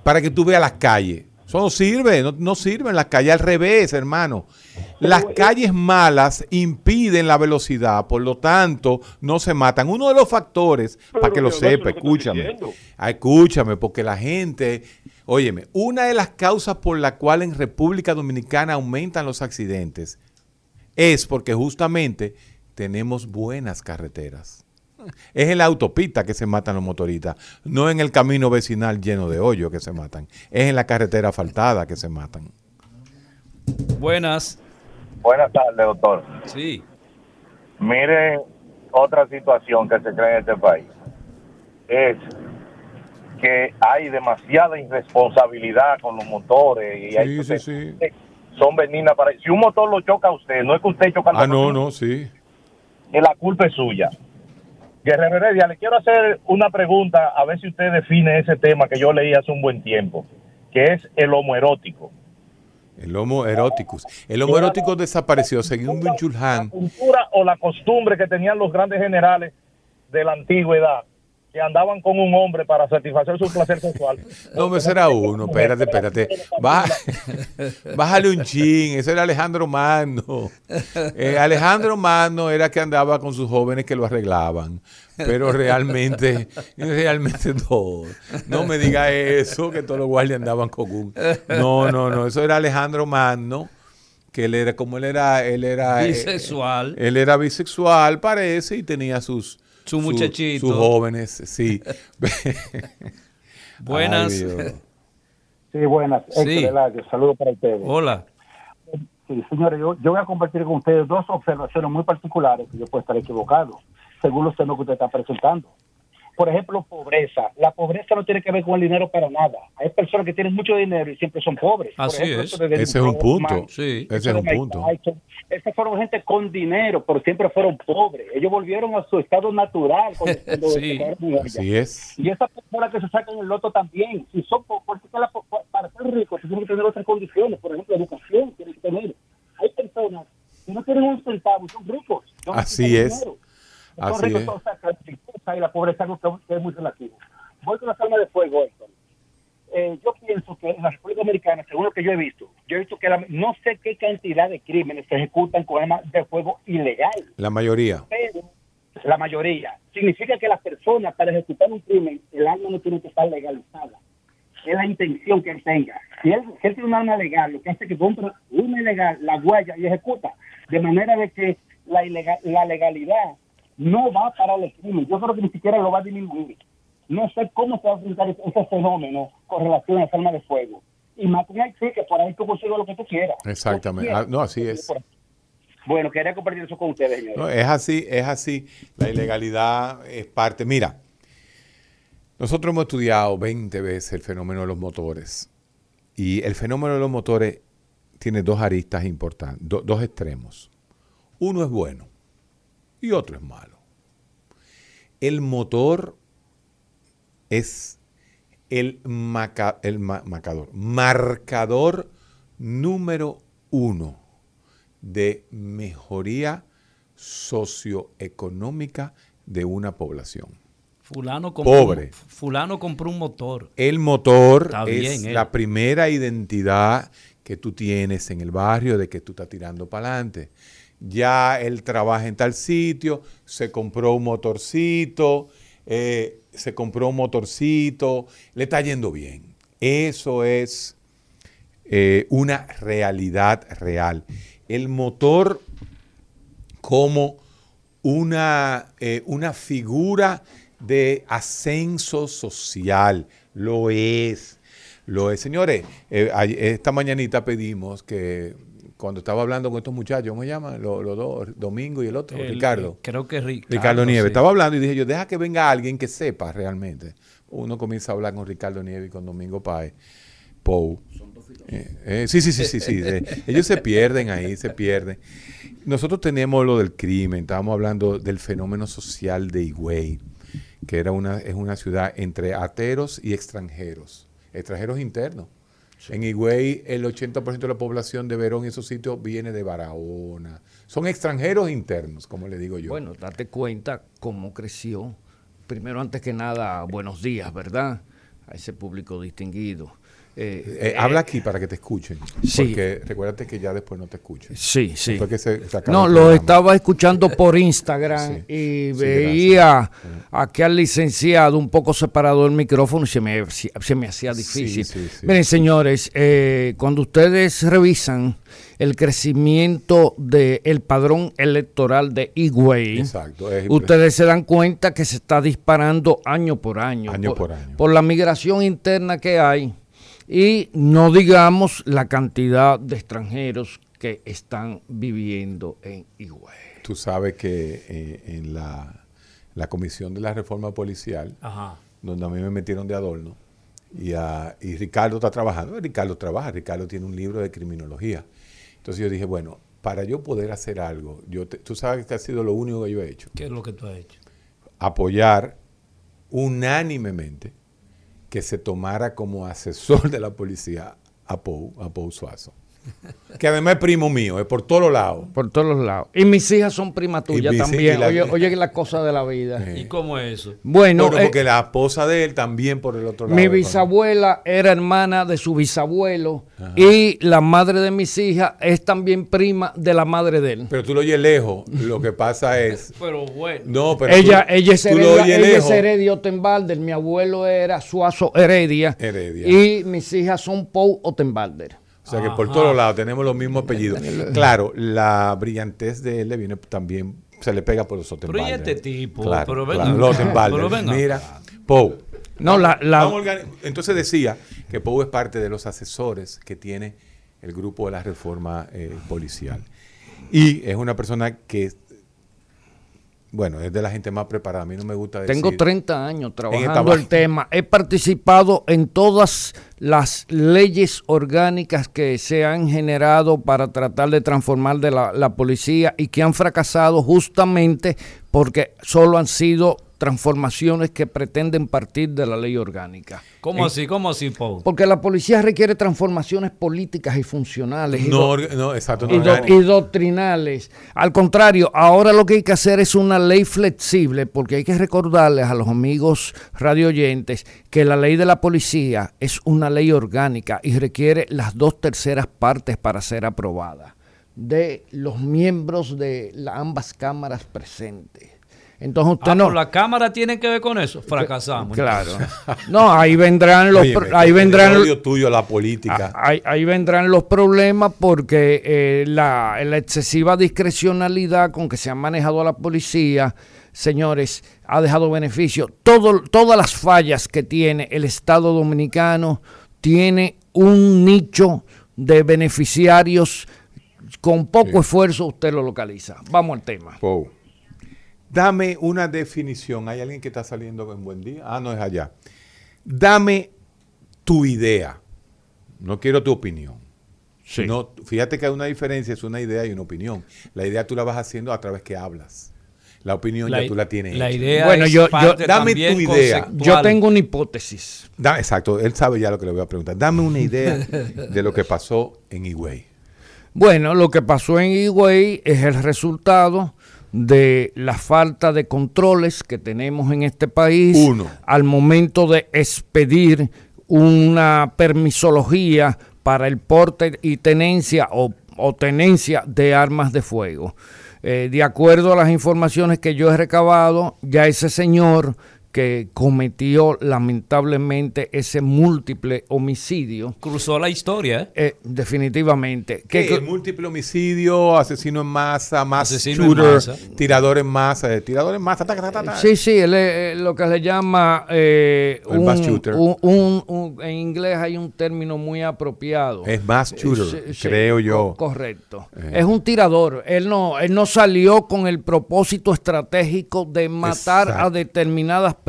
[SPEAKER 4] para que tú veas las calles. Eso no sirve, no, no sirven las calles al revés, hermano. Las calles malas impiden la velocidad, por lo tanto, no se matan. Uno de los factores, para que lo sepa,
[SPEAKER 9] que
[SPEAKER 4] escúchame. Ah, escúchame, porque la gente, óyeme, una de las causas por la cual en República Dominicana aumentan los accidentes es porque justamente tenemos buenas carreteras. Es en la autopista que se matan los motoristas, no en el camino vecinal lleno de hoyo que se matan. Es en la carretera asfaltada que se matan.
[SPEAKER 3] Buenas.
[SPEAKER 7] Buenas tardes, doctor.
[SPEAKER 3] Sí.
[SPEAKER 7] Mire, otra situación que se crea en este país es que hay demasiada irresponsabilidad con los motores y hay
[SPEAKER 4] Sí, sí,
[SPEAKER 7] cosas
[SPEAKER 4] sí.
[SPEAKER 7] que son benignas para si un motor lo choca a usted, no es que usted chocando
[SPEAKER 4] Ah, no, no, sí.
[SPEAKER 7] que la culpa es suya. Guerrero Heredia, le quiero hacer una pregunta a ver si usted define ese tema que yo leí hace un buen tiempo, que es el homoerótico.
[SPEAKER 4] El homo eroticus. El homo eroticus desapareció según Ben Chulhan.
[SPEAKER 7] cultura o la costumbre que tenían los grandes generales de la antigüedad que andaban con un hombre para satisfacer su placer sexual.
[SPEAKER 4] No, ese era uno. Espérate, espérate. Baja- bájale un chin. Ese era Alejandro Magno. Eh, Alejandro Magno era que andaba con sus jóvenes que lo arreglaban. Pero realmente, realmente no. No me diga eso, que todos los guardias andaban con un. No, no, no. Eso era Alejandro Magno. Que él era, como él era, él era. eh,
[SPEAKER 3] Bisexual.
[SPEAKER 4] él era bisexual, parece, y tenía sus.
[SPEAKER 3] Su muchachito.
[SPEAKER 4] Sus jóvenes, sí.
[SPEAKER 3] Buenas.
[SPEAKER 4] Ay.
[SPEAKER 10] Sí, buenas.
[SPEAKER 3] Sí.
[SPEAKER 10] Saludos para ustedes.
[SPEAKER 3] Hola.
[SPEAKER 10] Sí, señores, yo, yo voy a compartir con ustedes dos observaciones muy particulares, que yo puedo estar equivocado, según los temas que usted está presentando. Por ejemplo, pobreza. La pobreza no tiene que ver con el dinero para nada. Hay personas que tienen mucho dinero y siempre son pobres. Por
[SPEAKER 3] Así
[SPEAKER 10] ejemplo,
[SPEAKER 3] es.
[SPEAKER 4] Ese es un punto.
[SPEAKER 3] Sí.
[SPEAKER 4] Ese es un punto.
[SPEAKER 10] Esas fueron gente con dinero, pero siempre fueron pobres. Ellos volvieron a su estado natural. cuando-
[SPEAKER 3] Sí.
[SPEAKER 10] se.
[SPEAKER 4] Así es.
[SPEAKER 10] Y esas personas que se sacan el loto también, si son po- porque la- para ser ricos tienen que tener otras condiciones, por ejemplo, educación tienen que tener. Hay personas que no tienen un centavo y son ricos. no
[SPEAKER 4] Así es.
[SPEAKER 10] dinero.
[SPEAKER 4] Así
[SPEAKER 10] ricos,
[SPEAKER 4] es.
[SPEAKER 10] y la pobreza es algo que es muy relativo. Voy con la armas de fuego, Héctor. Eh, yo pienso que en la República Americana, según lo que yo he visto, yo he visto que la- no sé qué cantidad de crímenes se ejecutan con armas de fuego ilegal
[SPEAKER 4] La mayoría.
[SPEAKER 10] pero la mayoría. Significa que las personas para ejecutar un crimen, el arma no tiene que estar legalizada. Es la intención que él tenga. Si él, si él tiene un arma legal, lo que hace es que compra una ilegal, la huella y ejecuta. De manera de que la, ilegal, la legalidad no va para el crimen. Yo creo que ni siquiera lo va a disminuir. No sé cómo se va a enfrentar ese fenómeno con relación a las armas de fuego. Y más que sí, que por ahí tú consigues lo que tú quieras.
[SPEAKER 4] Exactamente. Ah, no, así es.
[SPEAKER 10] Bueno, quería compartir eso con ustedes, señores.
[SPEAKER 4] No, es así, es así. La ilegalidad es parte. Mira, nosotros hemos estudiado 20 veces el fenómeno de los motores. Y el fenómeno de los motores tiene dos aristas importantes, do- dos extremos. Uno es bueno y otro es malo. El motor es el, maca- el ma- macador, marcador número uno de mejoría socioeconómica de una población.
[SPEAKER 3] Fulano compró,
[SPEAKER 4] Pobre.
[SPEAKER 3] fulano compró un motor.
[SPEAKER 4] El motor
[SPEAKER 3] Está
[SPEAKER 4] es
[SPEAKER 3] bien, eh.
[SPEAKER 4] la primera identidad que tú tienes en el barrio de que tú estás tirando para adelante. Ya él trabaja en tal sitio, se compró un motorcito, eh, se compró un motorcito, le está yendo bien. Eso es eh, una realidad real. El motor como una, eh, una figura de ascenso social. Lo es. Lo es. Señores, esta mañanita pedimos que cuando estaba hablando con estos muchachos, ¿cómo se llaman? Los, los dos, Domingo y el otro,
[SPEAKER 3] El-
[SPEAKER 4] Ricardo.
[SPEAKER 3] Creo que Ricardo.
[SPEAKER 4] Ricardo Nieves.
[SPEAKER 3] sí.
[SPEAKER 4] Estaba hablando y dije yo, deja que venga alguien que sepa realmente. Uno comienza a hablar con Ricardo Nieves y con Domingo Páez. Pou. Eh, eh, sí, sí, sí, sí, sí. eh, ellos se pierden ahí, se pierden. Nosotros tenemos lo del crimen, estábamos hablando del fenómeno social de Higüey, que era una, es una ciudad entre ateros y extranjeros, extranjeros internos. En Higüey el 80% de la población de Verón y esos sitios viene de Barahona. Son extranjeros internos, como le digo yo.
[SPEAKER 11] Bueno, date cuenta cómo creció. Primero, antes que nada, buenos días, ¿verdad? A ese público distinguido. Eh,
[SPEAKER 4] Eh, habla aquí para que te escuchen.
[SPEAKER 11] Sí.
[SPEAKER 4] Porque recuérdate que ya después no te escuchan.
[SPEAKER 11] Sí, sí.
[SPEAKER 4] Que se- se acaba
[SPEAKER 11] No, lo estaba escuchando por Instagram
[SPEAKER 4] Sí,
[SPEAKER 11] y
[SPEAKER 4] sí,
[SPEAKER 11] veía aquí al licenciado un poco separado del micrófono y se me, se me hacía difícil. Miren, señores, eh, cuando ustedes revisan el crecimiento del padrón electoral de Higüey,
[SPEAKER 4] Exacto. es
[SPEAKER 11] ustedes se dan cuenta que se está disparando año por año.
[SPEAKER 4] Año por año.
[SPEAKER 11] Por la migración interna que hay y no digamos la cantidad de extranjeros que están viviendo en Higüey.
[SPEAKER 4] Tú sabes que eh, en la, la comisión de la reforma policial,
[SPEAKER 3] Ajá.
[SPEAKER 4] donde a mí me metieron de adorno, y, a- y Ricardo está trabajando. Ricardo trabaja, Ricardo tiene un libro de criminología. Entonces yo dije, bueno, para yo poder hacer algo, yo te- tú sabes que ha sido lo único que yo he hecho,
[SPEAKER 3] ¿Qué es lo que tú has hecho?
[SPEAKER 4] apoyar unánimemente que se tomara como asesor de la policía a Pou, a Pou Suazo. Que además es primo mío, es por todos lados.
[SPEAKER 11] Por todos los lados. Y mis hijas son primas tuyas también.
[SPEAKER 4] la-
[SPEAKER 11] oye, oye, la cosa de la vida.
[SPEAKER 3] ¿Y cómo es eso?
[SPEAKER 11] Bueno,
[SPEAKER 4] Bueno,
[SPEAKER 11] eh,
[SPEAKER 4] porque la esposa de él también por el otro lado.
[SPEAKER 11] mi bisabuela era hermana de su bisabuelo y la madre de mis hijas es también prima de la madre de él.
[SPEAKER 4] Pero tú lo oyes lejos. Lo que pasa es.
[SPEAKER 3] Pero bueno.
[SPEAKER 4] No, pero
[SPEAKER 11] ella,
[SPEAKER 4] tú,
[SPEAKER 11] ella es Heredia, ella es. Heredia Otenbalder, mi abuelo era Suazo Heredia,
[SPEAKER 4] Heredia.
[SPEAKER 11] y mis hijas son Pou Otenbalder.
[SPEAKER 4] O sea que por todos lados tenemos los mismos apellidos. Claro, la brillantez de él le viene también, se le pega por los
[SPEAKER 3] Pero
[SPEAKER 4] Ottenbalder.
[SPEAKER 3] ¿y este tipo?
[SPEAKER 4] Claro,
[SPEAKER 3] Pero venga
[SPEAKER 4] claro, los
[SPEAKER 3] pero venga
[SPEAKER 4] Mira. Pou.
[SPEAKER 11] No, la,
[SPEAKER 4] Entonces decía que Pou es parte de los asesores que tiene el grupo de la reforma eh, policial. Y es una persona que, bueno, es de la gente más preparada. A mí no me gusta decir...
[SPEAKER 11] Tengo 30 años trabajando el tema. He participado en todas las leyes orgánicas que se han generado para tratar de transformar de la, la policía y que han fracasado justamente porque solo han sido transformaciones que pretenden partir de la ley orgánica.
[SPEAKER 3] ¿Cómo así? ¿Cómo así, Paul?
[SPEAKER 11] Porque la policía requiere transformaciones políticas y funcionales.
[SPEAKER 4] No,
[SPEAKER 11] y,
[SPEAKER 4] no exacto,
[SPEAKER 11] no y, do, y, doctrinales. Al contrario, ahora lo que hay que hacer es una ley flexible, porque hay que recordarles a los amigos radioyentes que la ley de la policía es una ley orgánica y requiere las dos terceras partes para ser aprobada de los miembros de la, ambas cámaras presentes. Entonces usted
[SPEAKER 3] ah,
[SPEAKER 11] no.
[SPEAKER 3] la cámara tiene que ver con eso. Fracasamos.
[SPEAKER 11] Claro. no, ahí vendrán los.
[SPEAKER 4] Oye,
[SPEAKER 11] ahí vendrán.
[SPEAKER 4] El odio tuyo a la política.
[SPEAKER 11] Ahí, ahí, vendrán los problemas porque eh, la, la, excesiva discrecionalidad con que se ha manejado a la policía, señores, ha dejado beneficio. Todo, todas las fallas que tiene el Estado dominicano tiene un nicho de beneficiarios. Con poco sí. esfuerzo usted lo localiza. Vamos al tema.
[SPEAKER 4] Wow. Dame una definición. ¿Hay alguien que está saliendo en buen día? Ah, no es allá. Dame tu idea. No quiero tu opinión. Sí. No, fíjate que hay una diferencia, es una idea y una opinión. La idea tú la vas haciendo a través que hablas. La opinión la, ya tú la tienes.
[SPEAKER 3] La idea
[SPEAKER 11] bueno,
[SPEAKER 3] es
[SPEAKER 11] yo, yo
[SPEAKER 4] dame tu idea.
[SPEAKER 11] Yo tengo una hipótesis.
[SPEAKER 4] Da, exacto, él sabe ya lo que le voy a preguntar. Dame una idea de lo que pasó en Higüey.
[SPEAKER 11] Bueno, lo que pasó en Higüey es el resultado de la falta de controles que tenemos en este país
[SPEAKER 4] Uno.
[SPEAKER 11] al momento de expedir una permisología para el porte y tenencia o, o tenencia de armas de fuego. Eh, de acuerdo a las informaciones que yo he recabado, ya ese señor que cometió lamentablemente ese múltiple homicidio.
[SPEAKER 3] Cruzó la historia.
[SPEAKER 11] ¿eh? Eh, definitivamente.
[SPEAKER 4] ¿Qué,
[SPEAKER 11] que,
[SPEAKER 4] múltiple homicidio, asesino en masa, más
[SPEAKER 3] Asesino
[SPEAKER 4] shooter,
[SPEAKER 3] en masa.
[SPEAKER 4] tirador en masa, eh, tirador en masa, ta, ta, ta, ta.
[SPEAKER 11] Sí, sí, él es, lo que se llama
[SPEAKER 4] El
[SPEAKER 11] un,
[SPEAKER 4] mass shooter.
[SPEAKER 11] un- un- un- en inglés hay un término muy apropiado.
[SPEAKER 4] Es mass shooter,
[SPEAKER 11] Sí, sí,
[SPEAKER 4] creo yo.
[SPEAKER 11] co- correcto.
[SPEAKER 4] Eh.
[SPEAKER 11] Es un tirador. Él no, él no salió con el propósito estratégico de matar
[SPEAKER 4] Exacto.
[SPEAKER 11] a determinadas personas.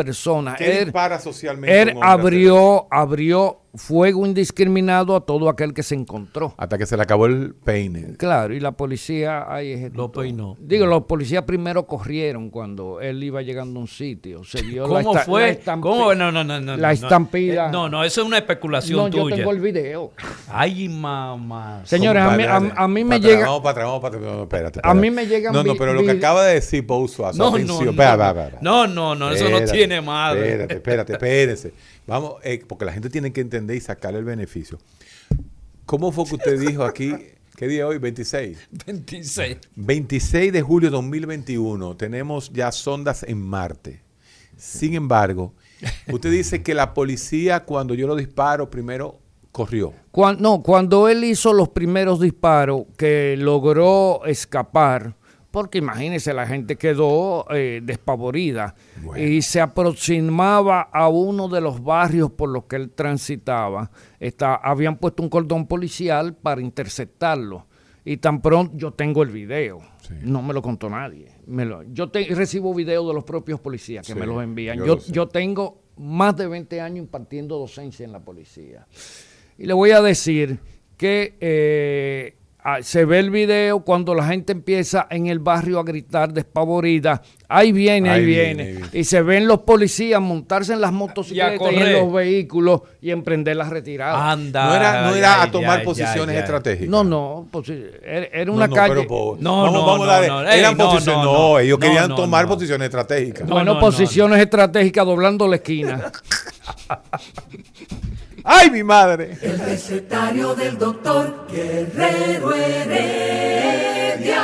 [SPEAKER 4] ¿Qué
[SPEAKER 11] Él,
[SPEAKER 4] dispara socialmente
[SPEAKER 11] él abrió, abrió fuego indiscriminado a todo aquel que se encontró.
[SPEAKER 4] Hasta que se le acabó el peine.
[SPEAKER 11] Claro, y la policía ahí ejecutó.
[SPEAKER 3] Lo peinó.
[SPEAKER 11] Digo, los policías primero corrieron cuando él iba llegando a un sitio. Se vio la
[SPEAKER 3] ¿Cómo
[SPEAKER 11] la
[SPEAKER 3] fue?
[SPEAKER 11] estampi-
[SPEAKER 3] ¿Cómo? No, no, no, no.
[SPEAKER 11] La estampida.
[SPEAKER 3] Eh, No, no, eso es una especulación
[SPEAKER 11] No, yo
[SPEAKER 3] tuya.
[SPEAKER 11] tengo el video.
[SPEAKER 3] Ay, mamá.
[SPEAKER 11] Señores, a mí, a, a mí me llega...
[SPEAKER 4] Vamos para atrás, vamos para atrás. No, espérate,
[SPEAKER 11] A mí me llegan
[SPEAKER 4] No, no, pero lo que acaba de decir Pau Suazo,
[SPEAKER 3] No, no, no. No, no, no, eso no tiene madre.
[SPEAKER 4] Espérate, espérate, espérese. Vamos, eh, porque la gente tiene que entender y sacarle el beneficio. ¿Cómo fue que usted dijo aquí? ¿Qué día hoy? 26.
[SPEAKER 3] 26.
[SPEAKER 4] 26 de julio de 2021. Tenemos ya sondas en Marte. Sin embargo, usted dice que la policía, cuando yo lo disparo, primero corrió.
[SPEAKER 11] No, cuando él hizo los primeros disparos, que logró escapar, porque imagínese, la gente quedó eh, despavorida
[SPEAKER 4] Bueno.
[SPEAKER 11] y se aproximaba a uno de los barrios por los que él transitaba. Está, habían puesto un cordón policial para interceptarlo. Y tan pronto yo tengo el video,
[SPEAKER 4] Sí.
[SPEAKER 11] no me lo contó nadie. Me lo- yo te- recibo videos de los propios policías que
[SPEAKER 4] Sí,
[SPEAKER 11] me los envían.
[SPEAKER 4] yo
[SPEAKER 11] Yo, tengo más de 20 años impartiendo docencia en la policía. Y le voy a decir que eh, se ve el video cuando la gente empieza en el barrio a gritar despavorida, ahí viene, ahí,
[SPEAKER 4] Ahí
[SPEAKER 11] viene. Y se ven los policías montarse en las motocicletas y, en los vehículos y emprender la retirada.
[SPEAKER 3] Anda.
[SPEAKER 4] No era, no
[SPEAKER 3] ya,
[SPEAKER 4] era a tomar
[SPEAKER 3] ya,
[SPEAKER 4] posiciones
[SPEAKER 3] ya.
[SPEAKER 4] estratégicas.
[SPEAKER 11] no, no, pues, era, era
[SPEAKER 4] No,
[SPEAKER 11] una
[SPEAKER 4] no,
[SPEAKER 11] calle.
[SPEAKER 4] pero,
[SPEAKER 3] No, no,
[SPEAKER 4] vamos a
[SPEAKER 3] no,
[SPEAKER 4] eran
[SPEAKER 3] no,
[SPEAKER 4] posiciones.
[SPEAKER 3] no,
[SPEAKER 4] No,
[SPEAKER 3] no.
[SPEAKER 4] ellos
[SPEAKER 3] No,
[SPEAKER 4] querían
[SPEAKER 3] no,
[SPEAKER 4] tomar
[SPEAKER 3] no.
[SPEAKER 4] posiciones estratégicas.
[SPEAKER 3] No,
[SPEAKER 11] bueno,
[SPEAKER 3] no,
[SPEAKER 11] posiciones estratégicas doblando la esquina.
[SPEAKER 4] ¡Ay, mi madre!
[SPEAKER 2] El recetario del doctor Guerrero Heredia.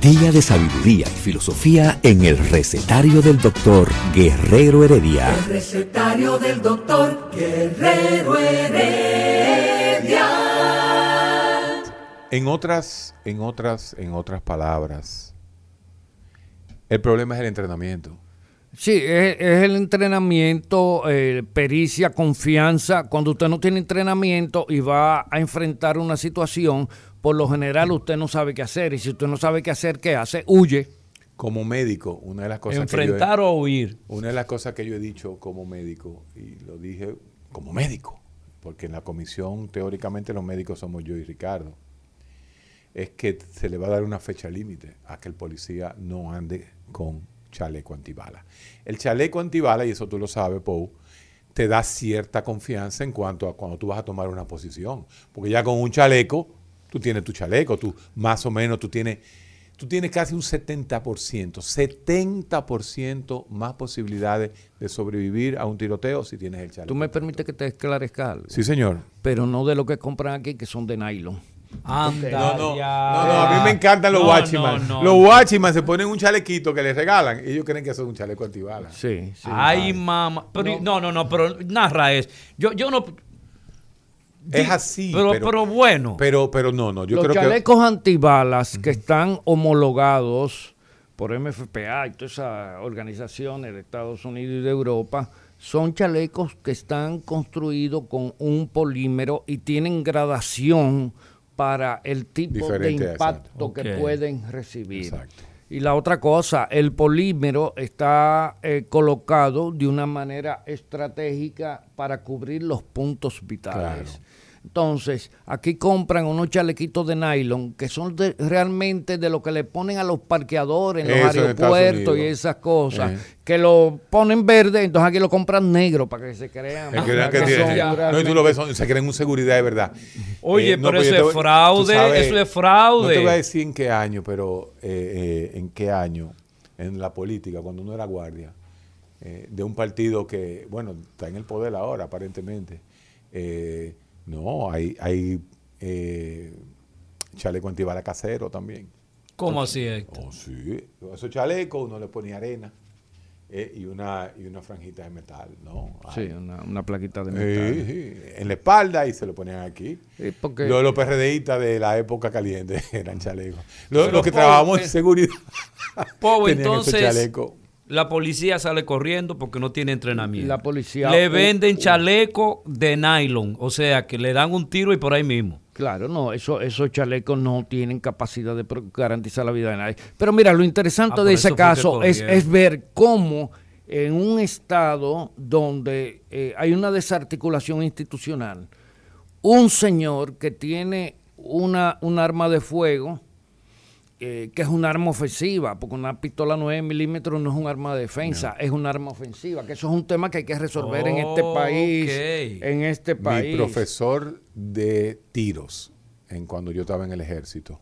[SPEAKER 1] Día de sabiduría y filosofía en el recetario del doctor Guerrero Heredia.
[SPEAKER 2] El recetario del doctor Guerrero Heredia.
[SPEAKER 4] En otras, en otras, en otras palabras, el problema es el entrenamiento.
[SPEAKER 11] Sí, es, es el entrenamiento, eh, pericia, confianza. Cuando usted no tiene entrenamiento y va a enfrentar una situación, por lo general usted no sabe qué hacer. Y si usted no sabe qué hacer, ¿qué hace? Huye.
[SPEAKER 4] Como médico, una de las cosas
[SPEAKER 3] Enfrentar
[SPEAKER 4] que yo he-
[SPEAKER 3] o huir.
[SPEAKER 4] Una de las cosas que yo he dicho como médico, y lo dije como médico, porque en la comisión teóricamente los médicos somos yo y Ricardo, es que se le va a dar una fecha límite a que el policía no ande con chaleco antibala. El chaleco antibala, y eso tú lo sabes, Pou, te da cierta confianza en cuanto a cuando tú vas a tomar una posición. Porque ya con un chaleco, tú tienes tu chaleco, tú más o menos, tú tienes, tú tienes casi un 70%, 70% más posibilidades de sobrevivir a un tiroteo si tienes el chaleco.
[SPEAKER 11] ¿Tú me permites que te esclarezca algo?
[SPEAKER 4] Sí, señor.
[SPEAKER 11] Pero no de lo que compran aquí, que son de nylon.
[SPEAKER 3] Anda,
[SPEAKER 4] No, no,
[SPEAKER 3] ya.
[SPEAKER 4] no, no, a mí me encantan los
[SPEAKER 3] No, no, no.
[SPEAKER 4] Los guachiman se ponen un chalequito que les regalan y ellos creen que eso es un chaleco antibala.
[SPEAKER 11] Sí, sí.
[SPEAKER 3] Ay, mamá. Pero, no, no, no, pero narra es. Yo, yo no.
[SPEAKER 4] Es así.
[SPEAKER 3] Pero, pero, bueno.
[SPEAKER 4] Pero, pero no, no. Yo
[SPEAKER 11] Los
[SPEAKER 4] creo que.
[SPEAKER 11] chalecos antibalas que están homologados por MFPA y todas esas organizaciones de Estados Unidos y de Europa son chalecos que están construidos con un polímero y tienen gradación para el tipo
[SPEAKER 4] Diferente,
[SPEAKER 11] de impacto que pueden recibir.
[SPEAKER 4] Exacto.
[SPEAKER 11] Y la otra cosa, el polímero está eh, colocado de una manera estratégica para cubrir los puntos vitales. Entonces, aquí compran unos chalequitos de nylon que son de- realmente de lo que le ponen a los parqueadores en los
[SPEAKER 4] Eso en
[SPEAKER 11] aeropuertos y esas cosas,
[SPEAKER 4] Eh.
[SPEAKER 11] que lo ponen verde, entonces aquí lo compran negro para que se crean.
[SPEAKER 4] Crean que
[SPEAKER 11] que
[SPEAKER 4] tiene- no, y tú lo ves, son- se creen un seguridad de verdad.
[SPEAKER 3] Oye,
[SPEAKER 4] Eh, no,
[SPEAKER 3] pero eso es fraude,
[SPEAKER 4] sabes,
[SPEAKER 3] eso es fraude.
[SPEAKER 4] No te voy a decir en qué año, pero eh, eh, en qué año, en la política, cuando uno era guardia, eh, de un partido que, bueno, está en el poder ahora, aparentemente. eh, no, hay, hay eh, chaleco antibala casero también.
[SPEAKER 3] ¿Cómo así es?
[SPEAKER 4] Oh, sí. Esos chalecos uno le ponía arena eh, y, una, y una franjita de metal, ¿no?
[SPEAKER 11] Sí, una, una plaquita de metal.
[SPEAKER 4] sí, en la espalda y se lo ponían aquí.
[SPEAKER 11] Sí, porque-
[SPEAKER 4] Los, los PRDistas de la época caliente eran chalecos. Los, que trabajamos en seguridad esos
[SPEAKER 3] entonces,
[SPEAKER 4] chalecos.
[SPEAKER 3] La policía sale corriendo porque no tiene entrenamiento.
[SPEAKER 11] La policía-
[SPEAKER 3] Le venden chaleco de nylon, o sea, que le dan un tiro y por ahí mismo.
[SPEAKER 11] Claro, no, eso, esos chalecos no tienen capacidad de garantizar la vida de nadie. Pero mira, lo interesante
[SPEAKER 3] Ah,
[SPEAKER 11] de ese caso es, es ver cómo en un estado donde eh, hay una desarticulación institucional, un señor que tiene una, un arma de fuego, eh, que es un arma ofensiva, porque una pistola 9 milímetros no es un arma de defensa, es un arma ofensiva, que eso es un tema que hay que resolver en este país. En este país.
[SPEAKER 4] Mi profesor de tiros, en cuando yo estaba en el ejército,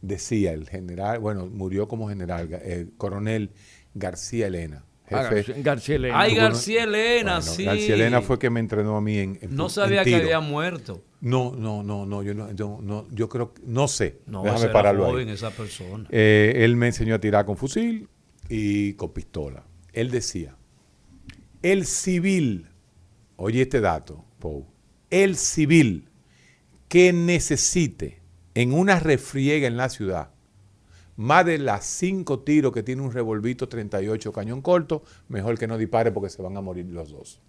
[SPEAKER 4] decía el general, bueno, murió como general, el coronel García Elena.
[SPEAKER 11] Ah,
[SPEAKER 4] Jefe,
[SPEAKER 11] García- García Elena.
[SPEAKER 3] Ay, García Elena,
[SPEAKER 4] Bueno,
[SPEAKER 3] sí.
[SPEAKER 4] García Elena fue que me entrenó a mí en, en
[SPEAKER 3] No
[SPEAKER 4] en
[SPEAKER 3] sabía que había muerto.
[SPEAKER 4] No, no, no, no, yo no, yo no, yo creo, que- no sé.
[SPEAKER 3] No,
[SPEAKER 4] Déjame
[SPEAKER 3] ese era
[SPEAKER 4] pararlo
[SPEAKER 3] joven
[SPEAKER 4] ahí.
[SPEAKER 3] esa persona.
[SPEAKER 4] Eh, él me enseñó a tirar con fusil y con pistola. Él decía, el civil, oye este dato, Pou, el civil que necesite en una refriega en la ciudad más de las cinco tiros que tiene un revolvito 38 cañón corto, mejor que no dispare porque se van a morir los dos.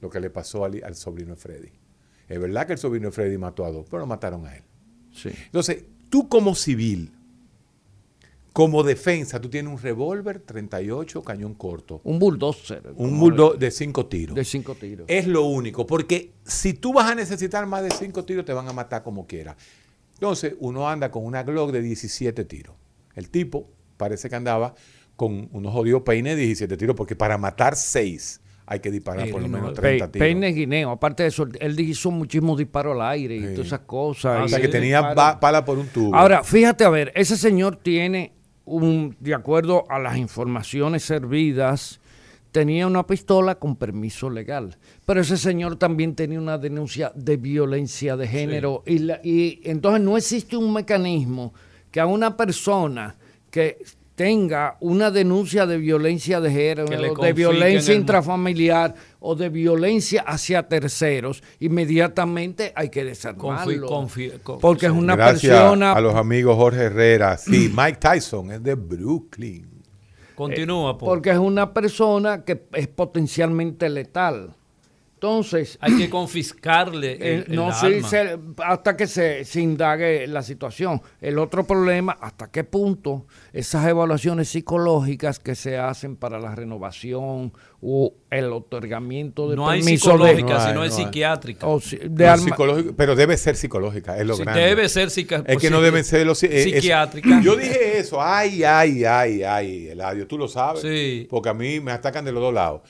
[SPEAKER 4] Lo que le pasó al, al sobrino de Freddy. Es verdad que el sobrino de Freddy mató a dos, pero no mataron a él.
[SPEAKER 11] Sí.
[SPEAKER 4] Entonces, tú como civil, como defensa, tú tienes un revólver 38 cañón corto,
[SPEAKER 11] Un bulldozer.
[SPEAKER 4] un bulldog de cinco tiros.
[SPEAKER 11] De cinco tiros.
[SPEAKER 4] Es lo único, porque si tú vas a necesitar más de cinco tiros, te van a matar como quiera. Entonces, uno anda con una Glock de 17 tiros. El tipo parece que andaba con unos jodidos peines de 17 tiros, porque para matar seis hay que disparar por lo menos
[SPEAKER 3] no,
[SPEAKER 4] 30
[SPEAKER 11] Pe-
[SPEAKER 4] tiros.
[SPEAKER 11] Peine guineo. Aparte de eso, él hizo muchísimos disparos al aire y
[SPEAKER 4] Sí.
[SPEAKER 11] todas esas cosas.
[SPEAKER 4] o
[SPEAKER 11] y
[SPEAKER 4] sea, que tenía pala por un tubo.
[SPEAKER 11] Ahora, fíjate, a ver, ese señor tiene un, de acuerdo a las informaciones servidas, tenía una pistola con permiso legal. Pero ese señor también tenía una denuncia de violencia de género. Y, la- y entonces no existe un mecanismo que a una persona que tenga una denuncia de violencia de género, de violencia
[SPEAKER 3] el-
[SPEAKER 11] intrafamiliar o de violencia hacia terceros, inmediatamente hay que desarmarlo.
[SPEAKER 3] Confi- confi- con-
[SPEAKER 11] porque es una
[SPEAKER 4] Gracias
[SPEAKER 11] persona
[SPEAKER 4] a los amigos Jorge Herrera. Sí, Mike Tyson es de Brooklyn.
[SPEAKER 3] Continúa, Paul.
[SPEAKER 11] porque es una persona que es potencialmente letal. Entonces,
[SPEAKER 3] Hay que confiscarle el,
[SPEAKER 11] eh,
[SPEAKER 3] el
[SPEAKER 11] no sí,
[SPEAKER 3] arma.
[SPEAKER 11] se- hasta que se, se indague la situación. El otro problema, hasta qué punto esas evaluaciones psicológicas que se hacen para la renovación o el otorgamiento de
[SPEAKER 3] No hay
[SPEAKER 11] permiso
[SPEAKER 3] psicológica,
[SPEAKER 4] No hay,
[SPEAKER 3] sino es
[SPEAKER 4] no hay.
[SPEAKER 3] psiquiátrica.
[SPEAKER 11] de, o de
[SPEAKER 4] No,
[SPEAKER 11] arma-
[SPEAKER 4] psicológico, pero debe ser psicológica, es lo
[SPEAKER 3] Sí,
[SPEAKER 4] grande.
[SPEAKER 3] debe ser psica-
[SPEAKER 4] Es que no deben ser los eh, es-
[SPEAKER 3] psiquiátrica.
[SPEAKER 4] Yo dije eso, ay, ay, ay, ay, Eladio, tú lo sabes.
[SPEAKER 3] Sí.
[SPEAKER 4] Porque a mí me atacan de los dos lados.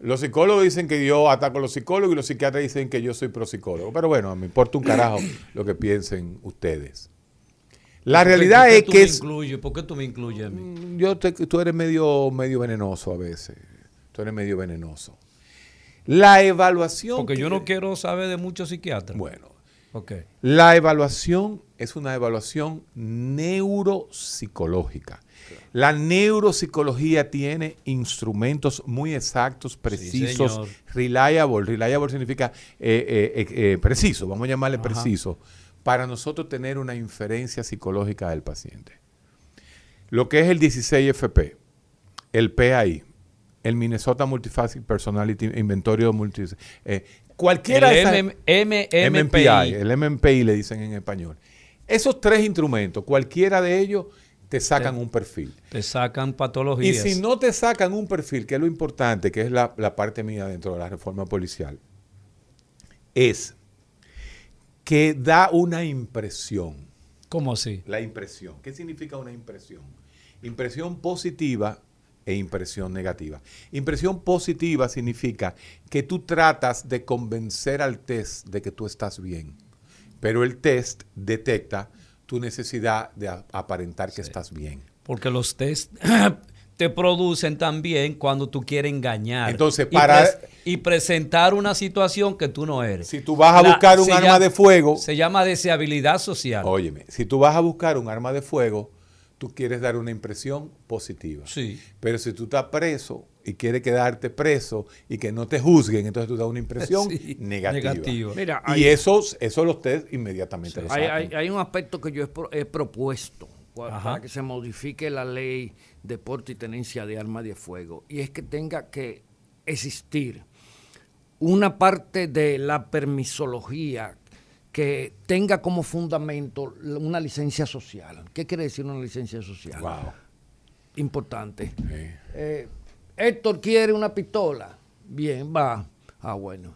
[SPEAKER 4] Los psicólogos dicen que yo ataco a los psicólogos y los psiquiatras dicen que yo soy pro psicólogo. Pero bueno, me importa un carajo lo que piensen ustedes. La
[SPEAKER 3] ¿Por qué-
[SPEAKER 4] realidad es que es?
[SPEAKER 3] ¿Por qué tú me incluyes a mí?
[SPEAKER 4] yo te- tú eres medio, medio venenoso a veces. Tú eres medio venenoso. La evaluación.
[SPEAKER 3] Porque yo no quiero saber de muchos psiquiatras.
[SPEAKER 4] Bueno,
[SPEAKER 3] Ok.
[SPEAKER 4] La evaluación es una evaluación neuropsicológica. La neuropsicología tiene instrumentos muy exactos, precisos, reliable. Reliable significa eh, eh, eh, preciso, vamos a llamarle preciso, para nosotros tener una inferencia psicológica del paciente. Lo que es el 16FP, el PAI, el Minnesota Multifacet Personality Inventorio Multi, eh, cualquiera de
[SPEAKER 3] El
[SPEAKER 4] esas-
[SPEAKER 3] M- M-
[SPEAKER 4] MMPI,
[SPEAKER 3] MPI.
[SPEAKER 4] el MMPI le dicen en español. Esos tres instrumentos, cualquiera de ellos te sacan un perfil.
[SPEAKER 3] Te sacan
[SPEAKER 4] Y
[SPEAKER 3] patologías.
[SPEAKER 4] si no te sacan un perfil, que es lo importante, que es la, la parte mía dentro de la reforma policial, es que da una impresión.
[SPEAKER 3] ¿Cómo así?
[SPEAKER 4] La impresión. ¿Qué significa una impresión? Impresión positiva e impresión negativa. Impresión positiva significa que tú tratas de convencer al test de que tú estás bien, pero el test detecta tu necesidad de aparentar que estás bien.
[SPEAKER 3] Porque los test te producen también cuando tú quieres engañar.
[SPEAKER 4] Entonces,
[SPEAKER 3] Y
[SPEAKER 4] para-
[SPEAKER 3] pres- Y, presentar una situación que tú no eres.
[SPEAKER 4] Si tú vas a buscar un arma
[SPEAKER 3] llama-
[SPEAKER 4] de fuego,
[SPEAKER 3] Se llama deseabilidad social.
[SPEAKER 4] óyeme, si tú vas a buscar un arma de fuego, tú quieres dar una impresión positiva.
[SPEAKER 3] Sí.
[SPEAKER 4] Pero si tú estás preso y quieres quedarte preso y que no te juzguen, entonces tú das una impresión
[SPEAKER 3] Sí,
[SPEAKER 4] negativa.
[SPEAKER 3] negativa.
[SPEAKER 11] Mira,
[SPEAKER 4] y esos, esos los test inmediatamente
[SPEAKER 11] Hay,
[SPEAKER 4] sacan.
[SPEAKER 11] hay- hay un aspecto que yo he, pro- he propuesto
[SPEAKER 3] Ajá.
[SPEAKER 11] para que se modifique la ley de porte y tenencia de armas de fuego y es que tenga que existir una parte de la permisología que tenga como fundamento una licencia social. ¿Qué quiere decir una licencia social?
[SPEAKER 4] Wow.
[SPEAKER 11] Importante.
[SPEAKER 4] Sí.
[SPEAKER 11] Eh, Héctor quiere una pistola. Bien, va. Ah, bueno.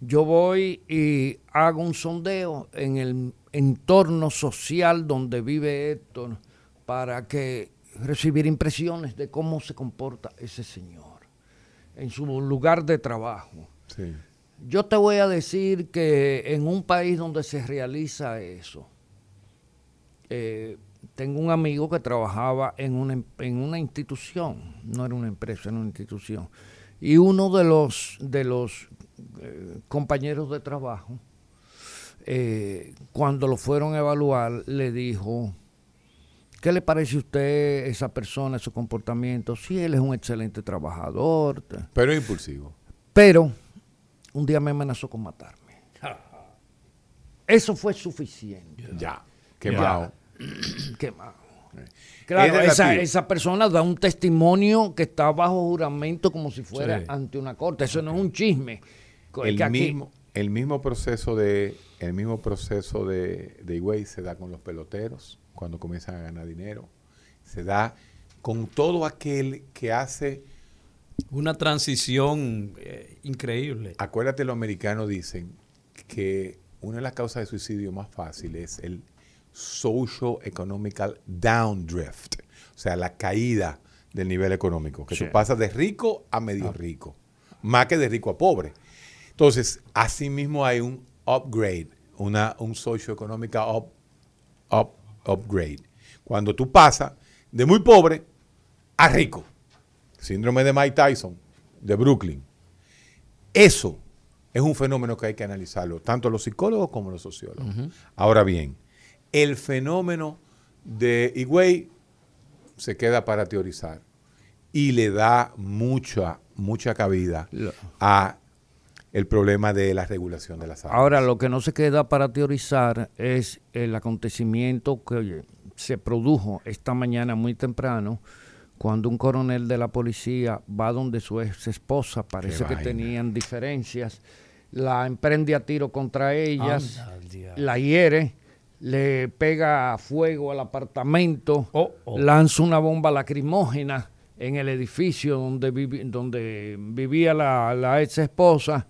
[SPEAKER 11] Yo voy y hago un sondeo en el entorno social donde vive Héctor para que recibir impresiones de cómo se comporta ese señor en su lugar de trabajo.
[SPEAKER 4] Sí.
[SPEAKER 11] Yo te voy a decir que en un país donde se realiza eso, eh, tengo un amigo que trabajaba en una, em- en una institución, no era una empresa, era una institución, y uno de los, de los eh, compañeros de trabajo, eh, cuando lo fueron a evaluar, le dijo, ¿qué le parece a usted esa persona, su comportamiento? Sí, él es un excelente trabajador.
[SPEAKER 4] Pero impulsivo.
[SPEAKER 11] pero un día me amenazó con matarme. Eso fue suficiente.
[SPEAKER 4] Ya. Quemado.
[SPEAKER 11] Quemado. Claro,
[SPEAKER 4] Es
[SPEAKER 11] esa, esa persona da un testimonio que está bajo juramento como si fuera
[SPEAKER 3] Sí.
[SPEAKER 11] ante una corte. Eso no es un chisme.
[SPEAKER 4] El
[SPEAKER 11] que aquí-
[SPEAKER 4] mismo, el mismo proceso de el mismo proceso de, de Higüey se da con los peloteros cuando comienzan a ganar dinero. Se da con todo aquel que hace
[SPEAKER 3] Una transición eh, increíble.
[SPEAKER 4] Acuérdate, los americanos dicen que una de las causas de suicidio más fáciles es el social economical downdrift, o sea, la caída del nivel económico, que
[SPEAKER 11] Sí.
[SPEAKER 4] tú pasas de rico a medio rico, más que de rico a pobre. Entonces, asimismo hay un upgrade, una, un socio-económica up, up, upgrade. Cuando tú pasas de muy pobre a rico. Síndrome de Mike Tyson, de Brooklyn. Eso es un fenómeno que hay que analizarlo, tanto los psicólogos como los sociólogos. Ahora bien, el fenómeno de Higüey se queda para teorizar y le da mucha, mucha cabida a el problema de la regulación de las aguas.
[SPEAKER 11] Ahora, lo que no se queda para teorizar es el acontecimiento que se produjo esta mañana muy temprano cuando un coronel de la policía va donde su ex esposa, parece que tenían diferencias, la emprende a tiro contra ellas,
[SPEAKER 3] Anda,
[SPEAKER 11] la hiere, le pega fuego al apartamento,
[SPEAKER 3] Oh, oh.
[SPEAKER 11] lanza una bomba lacrimógena en el edificio donde, vivi- donde vivía la, la ex esposa,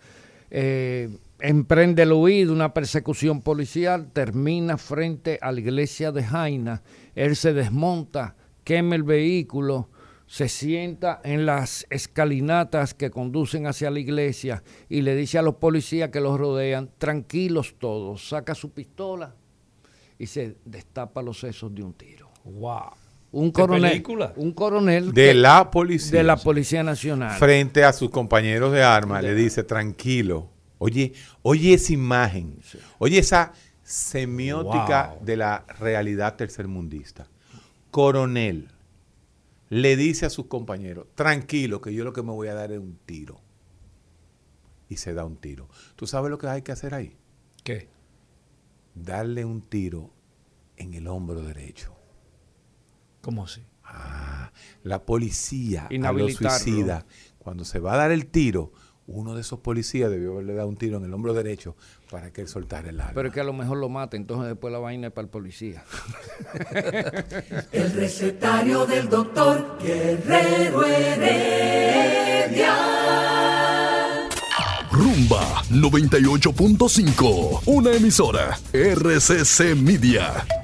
[SPEAKER 11] eh, emprende el huido, una persecución policial, termina frente a la iglesia de Jaina, él se desmonta, quema el vehículo, se sienta en las escalinatas que conducen hacia la iglesia y le dice a los policías que los rodean, tranquilos todos, saca su pistola y se destapa los sesos de un tiro.
[SPEAKER 3] Wow.
[SPEAKER 11] Un
[SPEAKER 3] ¿Qué
[SPEAKER 11] coronel,
[SPEAKER 3] película?
[SPEAKER 11] un coronel
[SPEAKER 4] de
[SPEAKER 11] que-
[SPEAKER 4] la policía.
[SPEAKER 11] de la Policía Nacional.
[SPEAKER 4] frente a sus compañeros de armas, le dice, tranquilo. Oye, oye esa imagen, oye esa semiótica
[SPEAKER 3] Wow.
[SPEAKER 4] de la realidad tercermundista. Coronel le dice a sus compañeros, tranquilo, que yo lo que me voy a dar es un tiro. Y se da un tiro. ¿Tú sabes lo que hay que hacer ahí?
[SPEAKER 3] ¿Qué?
[SPEAKER 4] Darle un tiro en el hombro derecho.
[SPEAKER 3] ¿Cómo así?
[SPEAKER 4] La policía a los suicidas, cuando se va a dar el tiro, uno de esos policías debió haberle dado un tiro en el hombro derecho para que él soltara el arma.
[SPEAKER 11] Pero es que a lo mejor lo mata, entonces después la vaina es para el policía.
[SPEAKER 2] El recetario del doctor Guerrero Heredia.
[SPEAKER 12] Rumba 98.5, una emisora RCC Media.